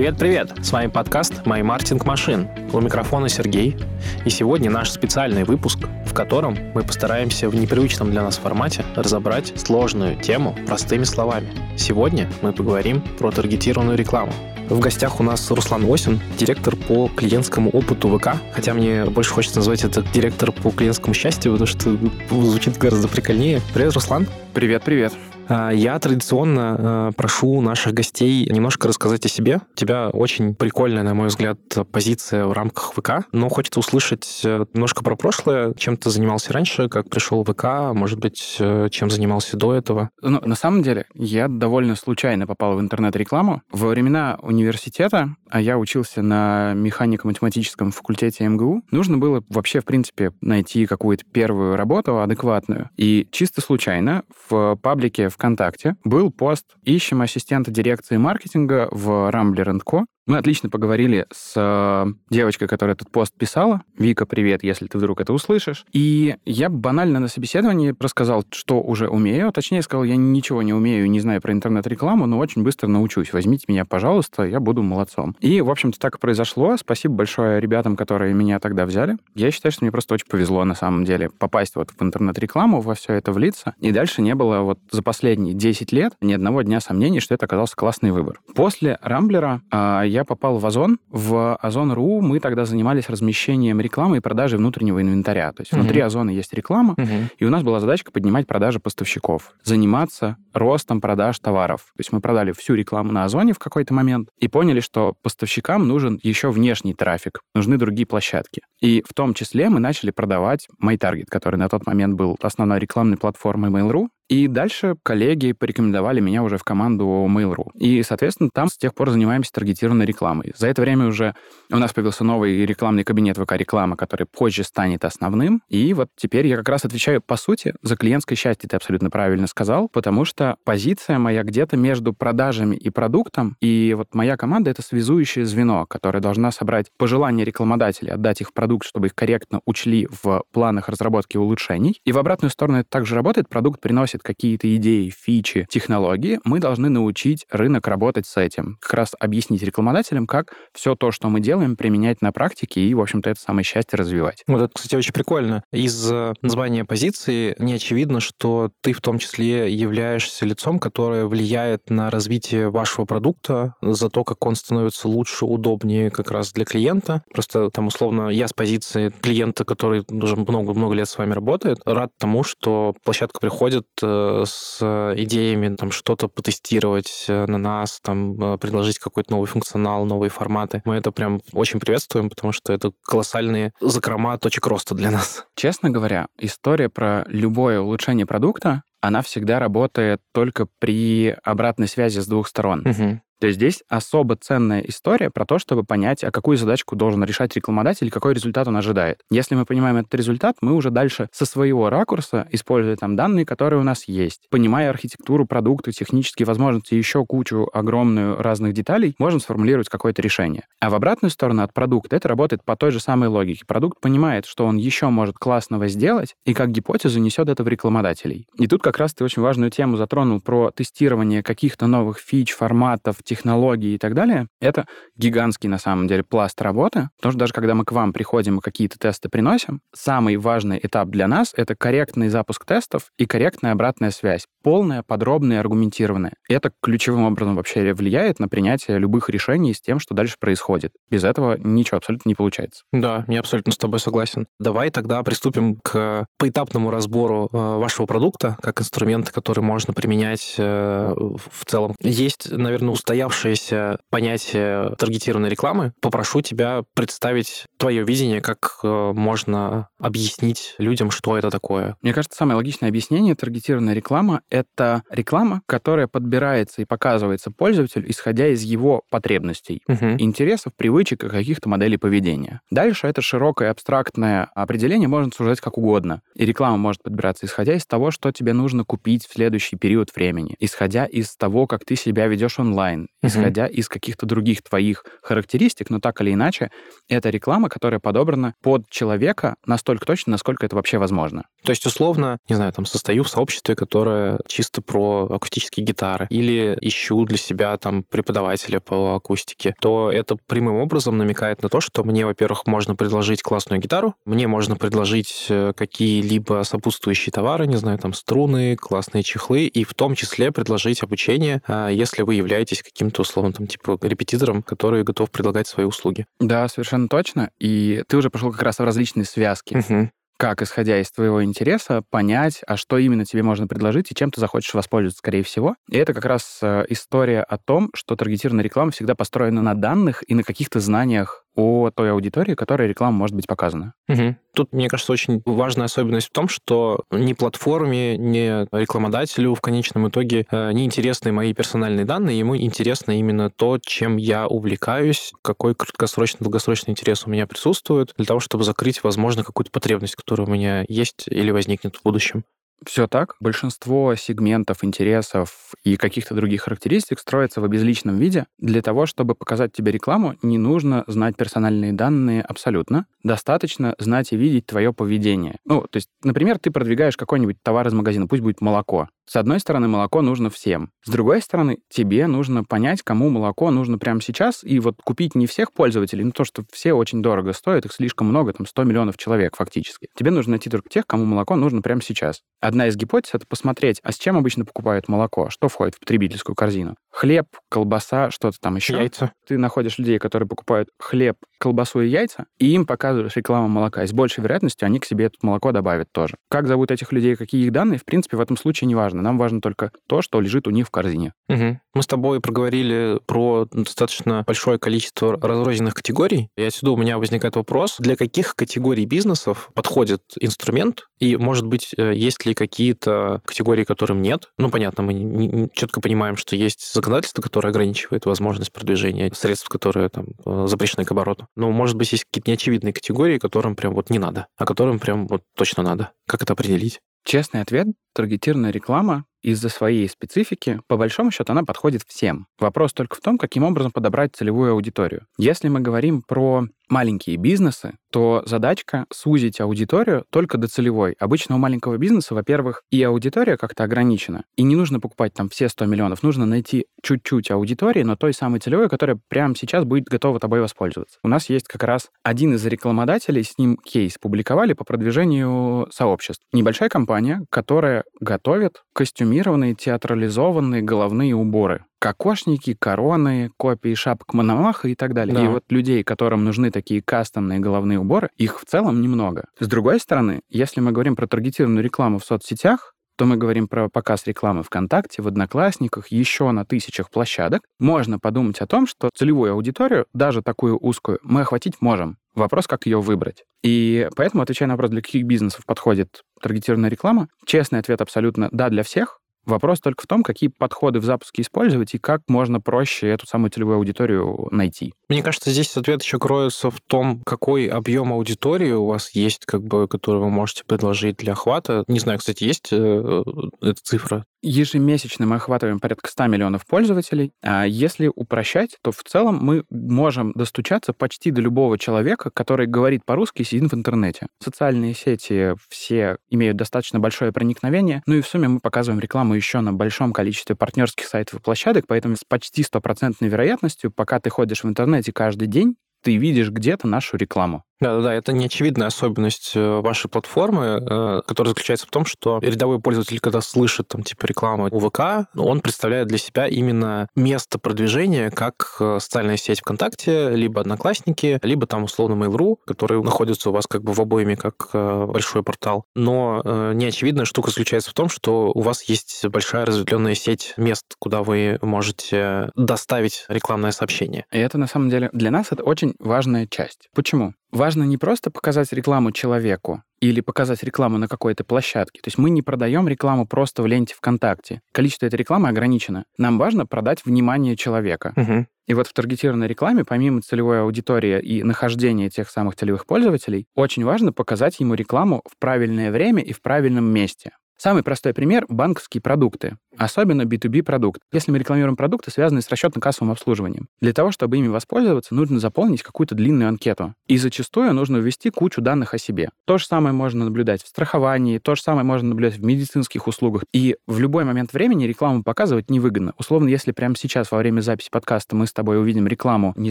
Привет-привет! С вами подкаст «Май Мартинг Машин». У микрофона Сергей. И сегодня наш специальный выпуск, в котором мы постараемся в непривычном для нас формате разобрать сложную тему простыми словами. Сегодня мы поговорим про таргетированную рекламу. В гостях у нас Руслан Осин, директор по клиентскому опыту ВК. Хотя мне больше хочется назвать это директор по клиентскому счастью, потому что звучит гораздо прикольнее. Привет, Руслан. Привет-привет. А, я традиционно а, прошу наших гостей немножко рассказать о себе. У тебя очень прикольная, на мой взгляд, позиция в рамках ВК, но хочется услышать э, немножко про прошлое, чем ты занимался раньше, как пришел в ВК, может быть, э, чем занимался до этого. Ну, на самом деле, я довольно случайно попал в интернет-рекламу. Во времена университета, а я учился на механико-математическом факультете МГУ, нужно было вообще, в принципе, найти какую-то первую работу адекватную. И чисто случайно в паблике в ВКонтакте был пост «Ищем ассистента дирекции маркетинга в Rambler Co». Мы отлично поговорили с э, девочкой, которая этот пост писала. Вика, привет, если ты вдруг это услышишь. И я банально на собеседовании рассказал, что уже умею. Точнее, сказал, я ничего не умею, не знаю про интернет-рекламу, но очень быстро научусь. Возьмите меня, пожалуйста, я буду молодцом. И, в общем-то, так и произошло. Спасибо большое ребятам, которые меня тогда взяли. Я считаю, что мне просто очень повезло, на самом деле, попасть вот в интернет-рекламу, во все это влиться. И дальше не было вот за последние 10 лет ни одного дня сомнений, что это оказался классный выбор. После Рамблера э, я попал в Озон. В Озон.ру мы тогда занимались размещением рекламы и продажей внутреннего инвентаря. То есть угу. внутри Озона есть реклама, угу. и у нас была задачка поднимать продажи поставщиков, заниматься ростом продаж товаров. То есть мы продали всю рекламу на Озоне в какой-то момент и поняли, что поставщикам нужен еще внешний трафик, нужны другие площадки. И в том числе мы начали продавать MyTarget, который на тот момент был основной рекламной платформой Mail.ru, и дальше коллеги порекомендовали меня уже в команду Mail.ru. И, соответственно, там с тех пор занимаемся таргетированной рекламой. За это время уже у нас появился новый рекламный кабинет ВК-реклама, который позже станет основным. И вот теперь я как раз отвечаю, по сути, за клиентское счастье, ты абсолютно правильно сказал, потому что позиция моя где-то между продажами и продуктом, и вот моя команда — это связующее звено, которое должна собрать пожелания рекламодателей, отдать их продукт, чтобы их корректно учли в планах разработки улучшений. И в обратную сторону это также работает. Продукт приносит приносит какие-то идеи, фичи, технологии, мы должны научить рынок работать с этим. Как раз объяснить рекламодателям, как все то, что мы делаем, применять на практике и, в общем-то, это самое счастье развивать. Вот это, кстати, очень прикольно. Из э, названия позиции не очевидно, что ты в том числе являешься лицом, которое влияет на развитие вашего продукта, за то, как он становится лучше, удобнее как раз для клиента. Просто там, условно, я с позиции клиента, который уже много-много лет с вами работает, рад тому, что площадка приходит э, с идеями там что-то потестировать э, на нас, там э, предложить какой-то новый функционал, новые форматы. Мы это прям очень приветствуем, потому что это колоссальные закрома точек роста для нас. Честно говоря, история про любое улучшение продукта, она всегда работает только при обратной связи с двух сторон. Угу. То есть здесь особо ценная история про то, чтобы понять, а какую задачку должен решать рекламодатель, какой результат он ожидает. Если мы понимаем этот результат, мы уже дальше со своего ракурса, используя там данные, которые у нас есть, понимая архитектуру продукта, технические возможности, еще кучу огромную разных деталей, можем сформулировать какое-то решение. А в обратную сторону от продукта это работает по той же самой логике. Продукт понимает, что он еще может классного сделать, и как гипотезу несет это в рекламодателей. И тут как раз ты очень важную тему затронул про тестирование каких-то новых фич, форматов, технологии и так далее, это гигантский на самом деле пласт работы, потому что даже когда мы к вам приходим и какие-то тесты приносим, самый важный этап для нас — это корректный запуск тестов и корректная обратная связь, полная, подробная аргументированная. Это ключевым образом вообще влияет на принятие любых решений с тем, что дальше происходит. Без этого ничего абсолютно не получается. Да, я абсолютно с тобой согласен. Давай тогда приступим к поэтапному разбору э, вашего продукта как инструмента, который можно применять э, в целом. Есть, наверное, устоявшиеся устоявшееся понятие таргетированной рекламы. Попрошу тебя представить твое видение, как э, можно объяснить людям, что это такое. Мне кажется, самое логичное объяснение таргетированная реклама — это реклама, которая подбирается и показывается пользователю, исходя из его потребностей, угу. интересов, привычек и каких-то моделей поведения. Дальше это широкое абстрактное определение можно сужать как угодно. И реклама может подбираться, исходя из того, что тебе нужно купить в следующий период времени, исходя из того, как ты себя ведешь онлайн, исходя из каких-то других твоих характеристик, но так или иначе, это реклама, которая подобрана под человека настолько точно, насколько это вообще возможно. То есть, условно, не знаю, там, состою в сообществе, которое чисто про акустические гитары, или ищу для себя там преподавателя по акустике, то это прямым образом намекает на то, что мне, во-первых, можно предложить классную гитару, мне можно предложить э, какие-либо сопутствующие товары, не знаю, там, струны, классные чехлы, и в том числе предложить обучение, а, если вы являетесь каким-то, условно, там, типа, репетитором, который готов предлагать свои услуги. Да, совершенно точно. И ты уже пошел как раз в различные связки. Угу как, исходя из твоего интереса, понять, а что именно тебе можно предложить и чем ты захочешь воспользоваться, скорее всего. И это как раз э, история о том, что таргетированная реклама всегда построена на данных и на каких-то знаниях о той аудитории, которой реклама может быть показана. Угу. Тут, мне кажется, очень важная особенность в том, что ни платформе, ни рекламодателю в конечном итоге э, не интересны мои персональные данные, ему интересно именно то, чем я увлекаюсь, какой краткосрочный, долгосрочный интерес у меня присутствует, для того, чтобы закрыть, возможно, какую-то потребность, которая у меня есть или возникнет в будущем. Все так. Большинство сегментов, интересов и каких-то других характеристик строится в обезличенном виде. Для того, чтобы показать тебе рекламу, не нужно знать персональные данные абсолютно. Достаточно знать и видеть твое поведение. Ну, то есть, например, ты продвигаешь какой-нибудь товар из магазина, пусть будет молоко. С одной стороны, молоко нужно всем. С другой стороны, тебе нужно понять, кому молоко нужно прямо сейчас, и вот купить не всех пользователей, ну то, что все очень дорого стоят, их слишком много, там 100 миллионов человек фактически. Тебе нужно найти только тех, кому молоко нужно прямо сейчас. Одна из гипотез — это посмотреть, а с чем обычно покупают молоко, что входит в потребительскую корзину. Хлеб, колбаса, что-то там еще. Яйца. Ты находишь людей, которые покупают хлеб, колбасу и яйца, и им показываешь рекламу молока. И с большей вероятностью они к себе это молоко добавят тоже. Как зовут этих людей, какие их данные, в принципе, в этом случае не важно. Нам важно только то, что лежит у них в корзине. Угу. Мы с тобой проговорили про достаточно большое количество разрозненных категорий. И отсюда у меня возникает вопрос, для каких категорий бизнесов подходит инструмент, и, может быть, э, есть ли какие-то категории, которым нет? Ну, понятно, мы четко понимаем, что есть законодательство, которое ограничивает возможность продвижения средств, которые там э, запрещены к обороту. Но, может быть, есть какие-то неочевидные категории, которым прям вот не надо, а которым прям вот точно надо. Как это определить? Честный ответ — таргетированная реклама из-за своей специфики, по большому счету, она подходит всем. Вопрос только в том, каким образом подобрать целевую аудиторию. Если мы говорим про маленькие бизнесы, то задачка сузить аудиторию только до целевой. Обычно у маленького бизнеса, во-первых, и аудитория как-то ограничена, и не нужно покупать там все 100 миллионов, нужно найти чуть-чуть аудитории, но той самой целевой, которая прямо сейчас будет готова тобой воспользоваться. У нас есть как раз один из рекламодателей, с ним кейс публиковали по продвижению сообществ. Небольшая компания, которая готовит костюмированные театрализованные головные уборы кокошники, короны, копии шапок Мономаха и так далее. Да. И вот людей, которым нужны такие кастомные головные уборы, их в целом немного. С другой стороны, если мы говорим про таргетированную рекламу в соцсетях, то мы говорим про показ рекламы ВКонтакте, в Одноклассниках, еще на тысячах площадок, можно подумать о том, что целевую аудиторию, даже такую узкую, мы охватить можем. Вопрос, как ее выбрать. И поэтому, отвечая на вопрос, для каких бизнесов подходит таргетированная реклама, честный ответ абсолютно «да» для всех, Вопрос только в том, какие подходы в запуске использовать и как можно проще эту самую целевую аудиторию найти. Мне кажется, здесь ответ еще кроется в том, какой объем аудитории у вас есть, как бы, который вы можете предложить для охвата. Не знаю, кстати, есть э, эта цифра? Ежемесячно мы охватываем порядка 100 миллионов пользователей. А если упрощать, то в целом мы можем достучаться почти до любого человека, который говорит по-русски и сидит в интернете. Социальные сети все имеют достаточно большое проникновение, ну и в сумме мы показываем рекламу еще на большом количестве партнерских сайтов и площадок, поэтому с почти стопроцентной вероятностью, пока ты ходишь в интернете каждый день, ты видишь где-то нашу рекламу. Да-да-да, это неочевидная особенность э, вашей платформы, э, которая заключается в том, что рядовой пользователь, когда слышит там типа рекламу УВК, он представляет для себя именно место продвижения, как э, социальная сеть ВКонтакте, либо Одноклассники, либо там условно Mail.ru, которые находятся у вас как бы в обоими как большой портал. Но неочевидная штука заключается в том, что у вас есть большая разветвленная сеть мест, куда вы можете доставить рекламное сообщение. И это на самом деле для нас это очень важная часть. Почему? Важно не просто показать рекламу человеку или показать рекламу на какой-то площадке. То есть мы не продаем рекламу просто в ленте ВКонтакте. Количество этой рекламы ограничено. Нам важно продать внимание человека. Угу. И вот в таргетированной рекламе, помимо целевой аудитории и нахождения тех самых целевых пользователей, очень важно показать ему рекламу в правильное время и в правильном месте. Самый простой пример — банковские продукты, особенно B2B продукт. Если мы рекламируем продукты, связанные с расчетно-кассовым обслуживанием, для того, чтобы ими воспользоваться, нужно заполнить какую-то длинную анкету. И зачастую нужно ввести кучу данных о себе. То же самое можно наблюдать в страховании, то же самое можно наблюдать в медицинских услугах. И в любой момент времени рекламу показывать невыгодно. Условно, если прямо сейчас во время записи подкаста мы с тобой увидим рекламу, не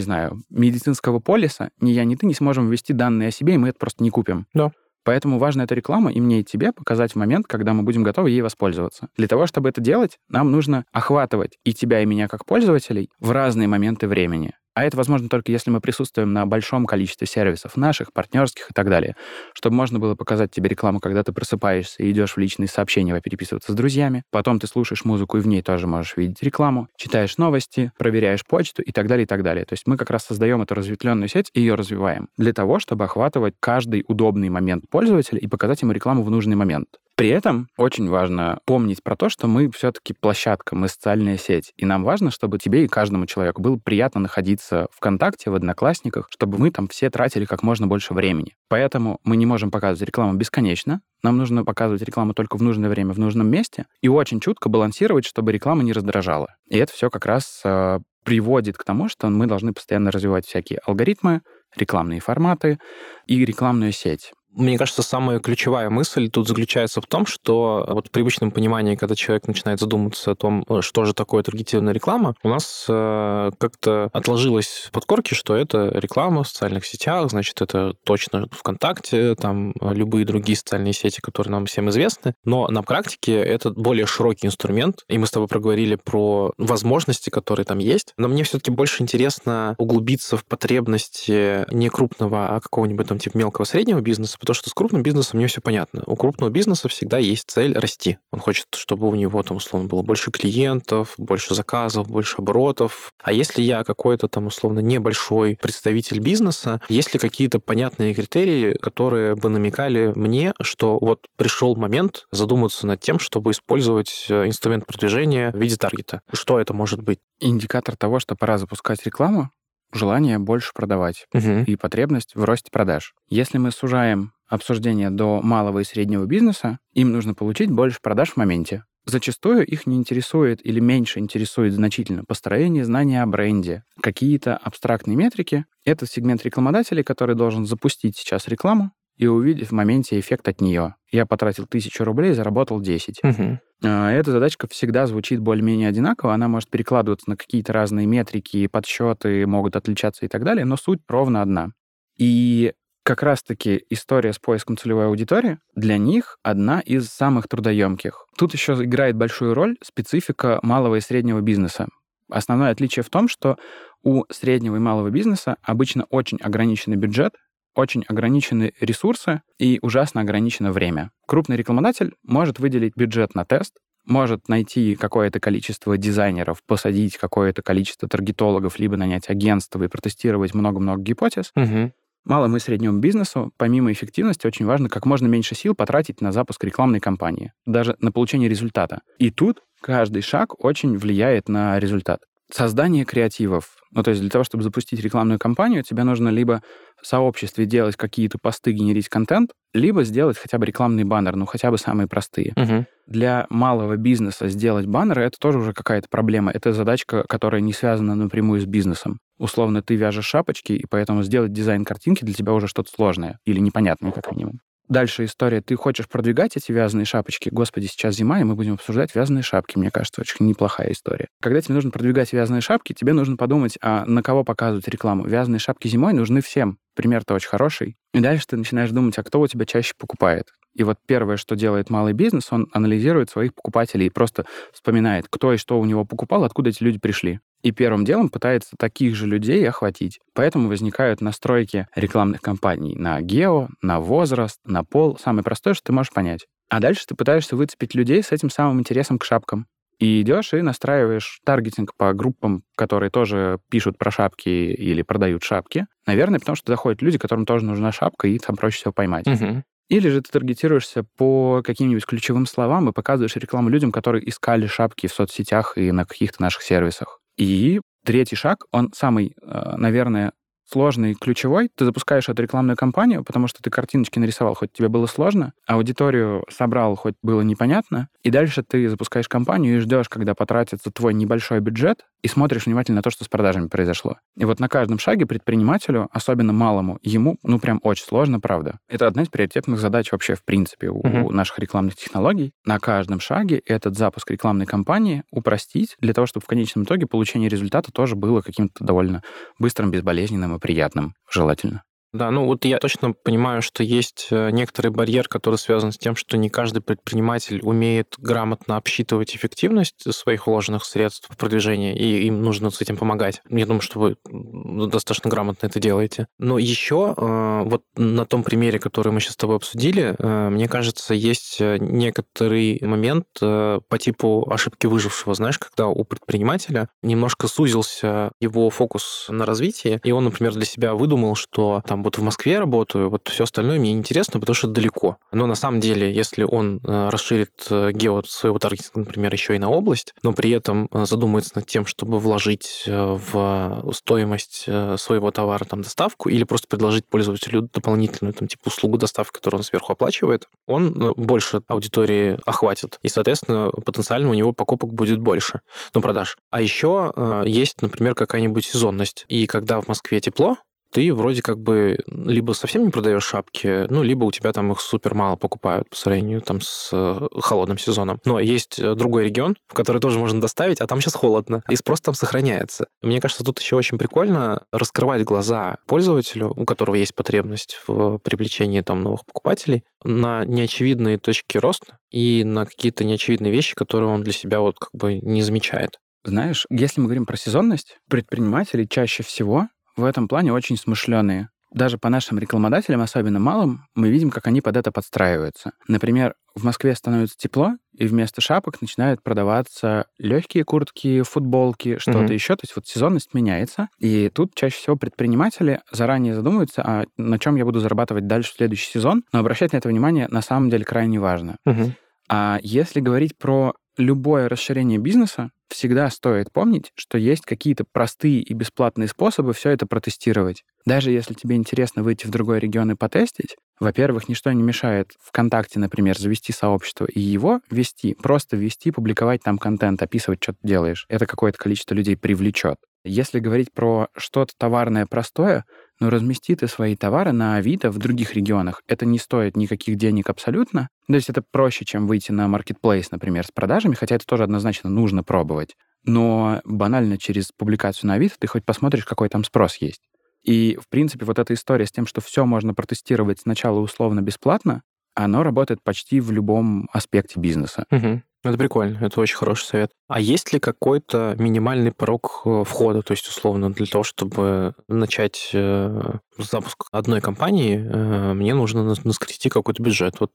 знаю, медицинского полиса, ни я, ни ты не сможем ввести данные о себе, и мы это просто не купим. Да. Поэтому важна эта реклама и мне, и тебе показать в момент, когда мы будем готовы ей воспользоваться. Для того, чтобы это делать, нам нужно охватывать и тебя, и меня как пользователей в разные моменты времени. А это возможно только если мы присутствуем на большом количестве сервисов наших, партнерских и так далее. Чтобы можно было показать тебе рекламу, когда ты просыпаешься и идешь в личные сообщения переписываться с друзьями. Потом ты слушаешь музыку и в ней тоже можешь видеть рекламу. Читаешь новости, проверяешь почту и так далее, и так далее. То есть мы как раз создаем эту разветвленную сеть и ее развиваем. Для того, чтобы охватывать каждый удобный момент пользователя и показать ему рекламу в нужный момент. При этом очень важно помнить про то, что мы все-таки площадка, мы социальная сеть. И нам важно, чтобы тебе и каждому человеку было приятно находиться в ВКонтакте, в Одноклассниках, чтобы мы там все тратили как можно больше времени. Поэтому мы не можем показывать рекламу бесконечно. Нам нужно показывать рекламу только в нужное время, в нужном месте. И очень чутко балансировать, чтобы реклама не раздражала. И это все как раз э, приводит к тому, что мы должны постоянно развивать всякие алгоритмы, рекламные форматы и рекламную сеть. Мне кажется, самая ключевая мысль тут заключается в том, что вот в привычном понимании, когда человек начинает задумываться о том, э, что же такое таргетированная реклама, у нас э, как-то отложилось в подкорке, что это реклама в социальных сетях, значит, это точно ВКонтакте, там любые другие социальные сети, которые нам всем известны. Но на практике это более широкий инструмент, и мы с тобой проговорили про возможности, которые там есть. Но мне все-таки больше интересно углубиться в потребности не крупного, а какого-нибудь там типа мелкого среднего бизнеса, потому что с крупным бизнесом мне все понятно. У крупного бизнеса всегда есть цель расти. Он хочет, чтобы у него там условно было больше клиентов, больше заказов, больше оборотов. А если я какой-то там условно небольшой представитель бизнеса, есть ли какие-то понятные критерии, которые бы намекали мне, что вот пришел момент задуматься над тем, чтобы использовать э, инструмент продвижения в виде таргета? Что это может быть? Индикатор того, что пора запускать рекламу, желание больше продавать Угу. и потребность в росте продаж. Если мы сужаем обсуждение до малого и среднего бизнеса, им нужно получить больше продаж в моменте. Зачастую их не интересует или меньше интересует значительно построение знания о бренде, какие-то абстрактные метрики. Это сегмент рекламодателей, который должен запустить сейчас рекламу и увидеть в моменте эффект от нее. Я потратил тысячу рублей, заработал 10. Угу. А, Эта задачка всегда звучит более-менее одинаково, она может перекладываться на какие-то разные метрики, подсчеты могут отличаться и так далее, но суть ровно одна. И как раз-таки история с поиском целевой аудитории для них одна из самых трудоемких. Тут еще играет большую роль специфика малого и среднего бизнеса. Основное отличие в том, что у среднего и малого бизнеса обычно очень ограниченный бюджет, очень ограничены ресурсы и ужасно ограничено время. Крупный рекламодатель может выделить бюджет на тест, может найти какое-то количество дизайнеров, посадить какое-то количество таргетологов, либо нанять агентство и протестировать много-много гипотез. Угу. Малому и среднему бизнесу, помимо эффективности, очень важно как можно меньше сил потратить на запуск рекламной кампании, даже на получение результата. И тут каждый шаг очень влияет на результат. Создание креативов. Ну, то есть для того, чтобы запустить рекламную кампанию, тебе нужно либо в сообществе делать какие-то посты, генерить контент, либо сделать хотя бы рекламный баннер, ну, хотя бы самые простые. Угу. Для малого бизнеса сделать баннеры — это тоже уже какая-то проблема. Это задачка, которая не связана напрямую с бизнесом. Условно, ты вяжешь шапочки, и поэтому сделать дизайн картинки для тебя уже что-то сложное или непонятное, как минимум. Дальше история. Ты хочешь продвигать эти вязаные шапочки? Господи, сейчас зима, и мы будем обсуждать вязаные шапки. Мне кажется, очень неплохая история. Когда тебе нужно продвигать вязаные шапки, тебе нужно подумать, а на кого показывать рекламу. Вязаные шапки зимой нужны всем. Пример-то очень хороший. И дальше ты начинаешь думать, а кто у тебя чаще покупает. И вот первое, что делает малый бизнес, он анализирует своих покупателей и просто вспоминает, кто и что у него покупал, откуда эти люди пришли. И первым делом пытается таких же людей охватить. Поэтому возникают настройки рекламных кампаний на гео, на возраст, на пол. Самое простое, что ты можешь понять. А дальше ты пытаешься выцепить людей с этим самым интересом к шапкам. И идешь и настраиваешь таргетинг по группам, которые тоже пишут про шапки или продают шапки. Наверное, потому что заходят люди, которым тоже нужна шапка, и там проще всего поймать. Угу. Или же ты таргетируешься по каким-нибудь ключевым словам и показываешь рекламу людям, которые искали шапки в соцсетях и на каких-то наших сервисах. И третий шаг, он самый, э, наверное, сложный ключевой, ты запускаешь эту рекламную кампанию, потому что ты картиночки нарисовал, хоть тебе было сложно, аудиторию собрал, хоть было непонятно, и дальше ты запускаешь кампанию и ждешь, когда потратится твой небольшой бюджет, и смотришь внимательно на то, что с продажами произошло. И вот на каждом шаге предпринимателю, особенно малому, ему, ну, прям очень сложно, правда. Это одна из приоритетных задач вообще, в принципе, у, uh-huh. наших рекламных технологий. На каждом шаге этот запуск рекламной кампании упростить для того, чтобы в конечном итоге получение результата тоже было каким-то довольно быстрым, безболезненным и приятным, желательно. Да, ну вот я точно понимаю, что есть э, некоторый барьер, который связан с тем, что не каждый предприниматель умеет грамотно обсчитывать эффективность своих вложенных средств в продвижение, и им нужно с этим помогать. Я думаю, что вы достаточно грамотно это делаете. Но еще э, вот на том примере, который мы сейчас с тобой обсудили, э, мне кажется, есть некоторый момент по типу ошибки выжившего, знаешь, когда у предпринимателя немножко сузился его фокус на развитие, и он, например, для себя выдумал, что там вот в Москве работаю, вот все остальное мне интересно, потому что далеко. Но на самом деле, если он э, расширит э, гео своего таргетинга, например, еще и на область, но при этом э, задумается над тем, чтобы вложить в стоимость своего товара там доставку или просто предложить пользователю дополнительную там типа услугу доставки, которую он сверху оплачивает, он больше аудитории охватит. И, соответственно, потенциально у него покупок будет больше, ну, продаж. А еще есть, например, какая-нибудь сезонность. И когда в Москве тепло, ты вроде как бы либо совсем не продаешь шапки, ну, либо у тебя там их супер мало покупают по сравнению там с э, холодным сезоном. Но есть э, другой регион, в который тоже можно доставить, а там сейчас холодно, и спрос там сохраняется. Мне кажется, тут еще очень прикольно раскрывать глаза пользователю, у которого есть потребность в привлечении там новых покупателей, на неочевидные точки роста и на какие-то неочевидные вещи, которые он для себя вот как бы не замечает. Знаешь, если мы говорим про сезонность, предприниматели чаще всего в этом плане очень смышленые. Даже по нашим рекламодателям, особенно малым, мы видим, как они под это подстраиваются. Например, в Москве становится тепло, и вместо шапок начинают продаваться легкие куртки, футболки, что-то mm-hmm. еще. То есть вот сезонность меняется. И тут чаще всего предприниматели заранее задумываются, а на чем я буду зарабатывать дальше в следующий сезон. Но обращать на это внимание на самом деле крайне важно. Mm-hmm. А если говорить про любое расширение бизнеса, всегда стоит помнить, что есть какие-то простые и бесплатные способы все это протестировать. Даже если тебе интересно выйти в другой регион и потестить, во-первых, ничто не мешает ВКонтакте, например, завести сообщество и его вести, просто вести, публиковать там контент, описывать, что ты делаешь. Это какое-то количество людей привлечет. Если говорить про что-то товарное простое, но размести ты свои товары на Авито в других регионах. Это не стоит никаких денег абсолютно. То есть это проще, чем выйти на Marketplace, например, с продажами, хотя это тоже однозначно нужно пробовать. Но банально через публикацию на Авито ты хоть посмотришь, какой там спрос есть. И, в принципе, вот эта история с тем, что все можно протестировать сначала условно бесплатно, оно работает почти в любом аспекте бизнеса. Угу. Это прикольно, это очень хороший совет. А есть ли какой-то минимальный порог э, входа, то есть условно для того, чтобы начать э, запуск одной компании, э, мне нужно наскрести какой-то бюджет. Вот,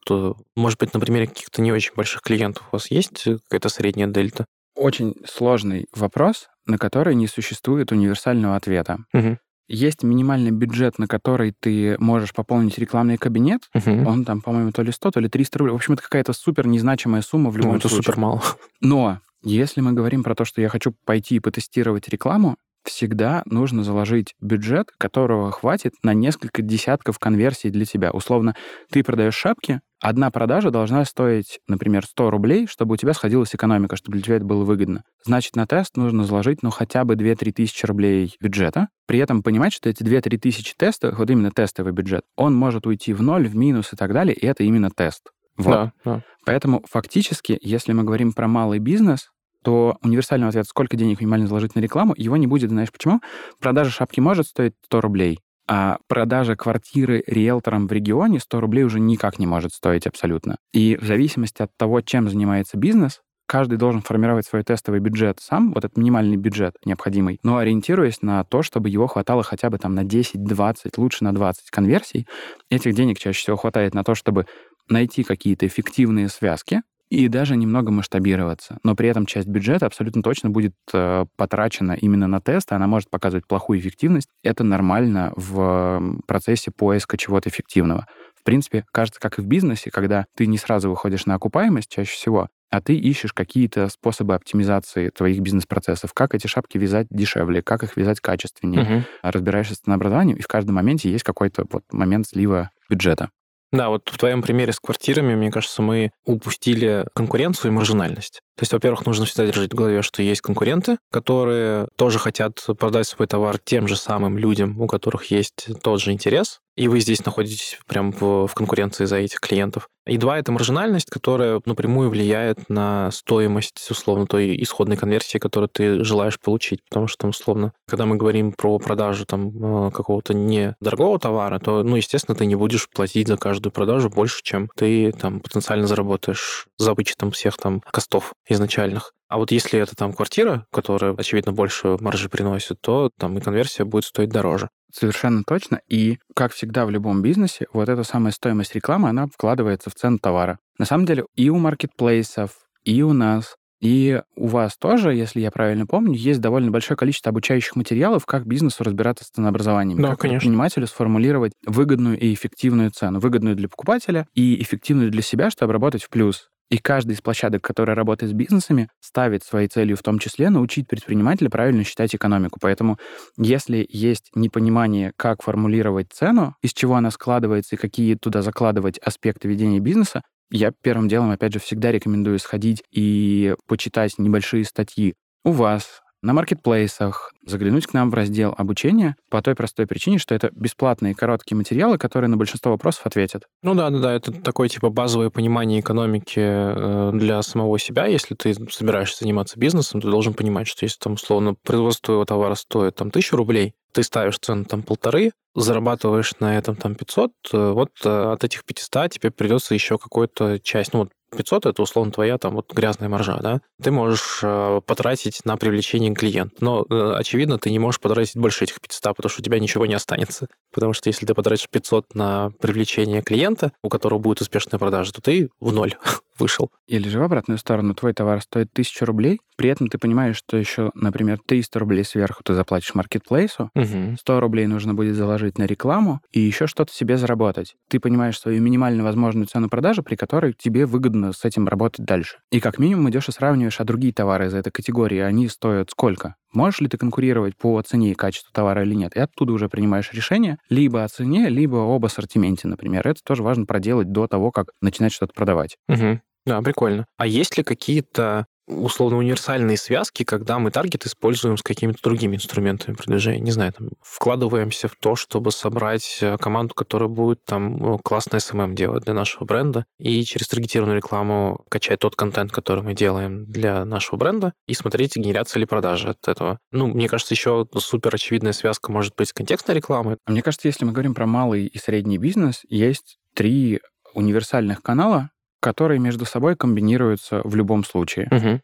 может быть, на примере каких-то не очень больших клиентов у вас есть какая-то средняя дельта? Очень сложный вопрос, на который не существует универсального ответа. Угу. Есть минимальный бюджет, на который ты можешь пополнить рекламный кабинет. Угу. Он там, по-моему, то ли 100, то ли 300 рублей. В общем, это какая-то супер незначимая сумма в любом ну, это случае. супер мало. Но если мы говорим про то, что я хочу пойти и потестировать рекламу, всегда нужно заложить бюджет, которого хватит на несколько десятков конверсий для тебя. Условно, ты продаешь шапки, одна продажа должна стоить, например, 100 рублей, чтобы у тебя сходилась экономика, чтобы для тебя это было выгодно. Значит, на тест нужно заложить, ну, хотя бы 2-3 тысячи рублей бюджета. При этом понимать, что эти 2-3 тысячи тестов, вот именно тестовый бюджет, он может уйти в ноль, в минус и так далее, и это именно тест. Вот. Да, да. Поэтому фактически, если мы говорим про малый бизнес, то универсального ответа, сколько денег минимально заложить на рекламу, его не будет. Знаешь почему? Продажа шапки может стоить 100 рублей, а продажа квартиры риэлторам в регионе 100 рублей уже никак не может стоить абсолютно. И в зависимости от того, чем занимается бизнес, каждый должен формировать свой тестовый бюджет сам, вот этот минимальный бюджет необходимый, но ориентируясь на то, чтобы его хватало хотя бы там на 10-20, лучше на 20 конверсий. Этих денег чаще всего хватает на то, чтобы найти какие-то эффективные связки, и даже немного масштабироваться. Но при этом часть бюджета абсолютно точно будет э, потрачена именно на тесты, она может показывать плохую эффективность. Это нормально в процессе поиска чего-то эффективного. В принципе, кажется, как и в бизнесе, когда ты не сразу выходишь на окупаемость чаще всего, а ты ищешь какие-то способы оптимизации твоих бизнес-процессов, как эти шапки вязать дешевле, как их вязать качественнее, угу. разбираешься с ценообразованием, и в каждом моменте есть какой-то вот момент слива бюджета. Да, вот в твоем примере с квартирами, мне кажется, мы упустили конкуренцию и маржинальность. То есть, во-первых, нужно всегда держать в голове, что есть конкуренты, которые тоже хотят продать свой товар тем же самым людям, у которых есть тот же интерес, и вы здесь находитесь прям в, в конкуренции за этих клиентов. И два — это маржинальность, которая напрямую влияет на стоимость, условно, той исходной конверсии, которую ты желаешь получить. Потому что, условно, когда мы говорим про продажу там э, какого-то недорогого товара, то, ну, естественно, ты не будешь платить за каждую продажу больше, чем ты там потенциально заработаешь за вычетом всех там костов изначальных. А вот если это там квартира, которая, очевидно, больше маржи приносит, то там и конверсия будет стоить дороже. Совершенно точно. И, как всегда в любом бизнесе, вот эта самая стоимость рекламы, она вкладывается в цену товара. На самом деле и у маркетплейсов, и у нас, и у вас тоже, если я правильно помню, есть довольно большое количество обучающих материалов, как бизнесу разбираться с ценообразованием. Да, как конечно. предпринимателю сформулировать выгодную и эффективную цену. Выгодную для покупателя и эффективную для себя, чтобы работать в плюс. И каждый из площадок, которая работает с бизнесами, ставит своей целью в том числе научить предпринимателя правильно считать экономику. Поэтому если есть непонимание, как формулировать цену, из чего она складывается и какие туда закладывать аспекты ведения бизнеса, я первым делом, опять же, всегда рекомендую сходить и почитать небольшие статьи у вас, на маркетплейсах, заглянуть к нам в раздел обучения по той простой причине, что это бесплатные короткие материалы, которые на большинство вопросов ответят. Ну да, да, да, это такое типа базовое понимание экономики э, для самого себя. Если ты собираешься заниматься бизнесом, ты должен понимать, что если там условно производство твоего товара стоит там тысячу рублей, ты ставишь цену там полторы, зарабатываешь на этом там 500, э, вот э, от этих 500 тебе придется еще какую-то часть, ну вот 500 это условно твоя там вот грязная маржа, да, ты можешь э, потратить на привлечение клиента. Но, э, очевидно, ты не можешь потратить больше этих 500, потому что у тебя ничего не останется. Потому что если ты потратишь 500 на привлечение клиента, у которого будет успешная продажа, то ты в ноль вышел. Или же в обратную сторону, твой товар стоит 1000 рублей, при этом ты понимаешь, что еще, например, 300 рублей сверху ты заплатишь маркетплейсу, угу. 100 рублей нужно будет заложить на рекламу и еще что-то себе заработать. Ты понимаешь свою минимально возможную цену продажи, при которой тебе выгодно с этим работать дальше. И как минимум идешь и сравниваешь, а другие товары из этой категории, они стоят сколько? Можешь ли ты конкурировать по цене и качеству товара или нет? И оттуда уже принимаешь решение либо о цене, либо об ассортименте, например. Это тоже важно проделать до того, как начинать что-то продавать. Угу. Да, прикольно. А есть ли какие-то условно универсальные связки, когда мы таргет используем с какими-то другими инструментами продвижения. Не знаю, там, вкладываемся в то, чтобы собрать э, команду, которая будет там ну, классный SMM делать для нашего бренда, и через таргетированную рекламу качать тот контент, который мы делаем для нашего бренда, и смотреть, генерация ли продажи от этого. Ну, мне кажется, еще супер очевидная связка может быть с контекстной рекламой. Мне кажется, если мы говорим про малый и средний бизнес, есть три универсальных канала, которые между собой комбинируются в любом случае. Угу.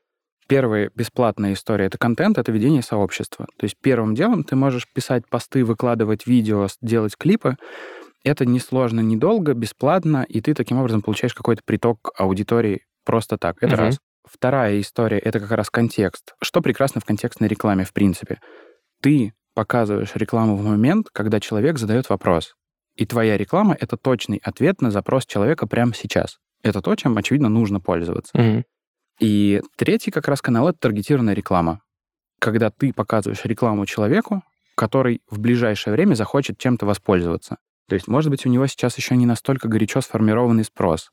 Первая бесплатная история — это контент, это ведение сообщества. То есть первым делом ты можешь писать посты, выкладывать видео, делать клипы. Это несложно, недолго, бесплатно, и ты таким образом получаешь какой-то приток аудитории просто так. Это угу. раз. Вторая история — это как раз контекст. Что прекрасно в контекстной рекламе, в принципе? Ты показываешь рекламу в момент, когда человек задает вопрос. И твоя реклама — это точный ответ на запрос человека прямо сейчас. Это то, чем, очевидно, нужно пользоваться. Угу. И третий как раз канал — это таргетированная реклама. Когда ты показываешь рекламу человеку, который в ближайшее время захочет чем-то воспользоваться. То есть, может быть, у него сейчас еще не настолько горячо сформированный спрос.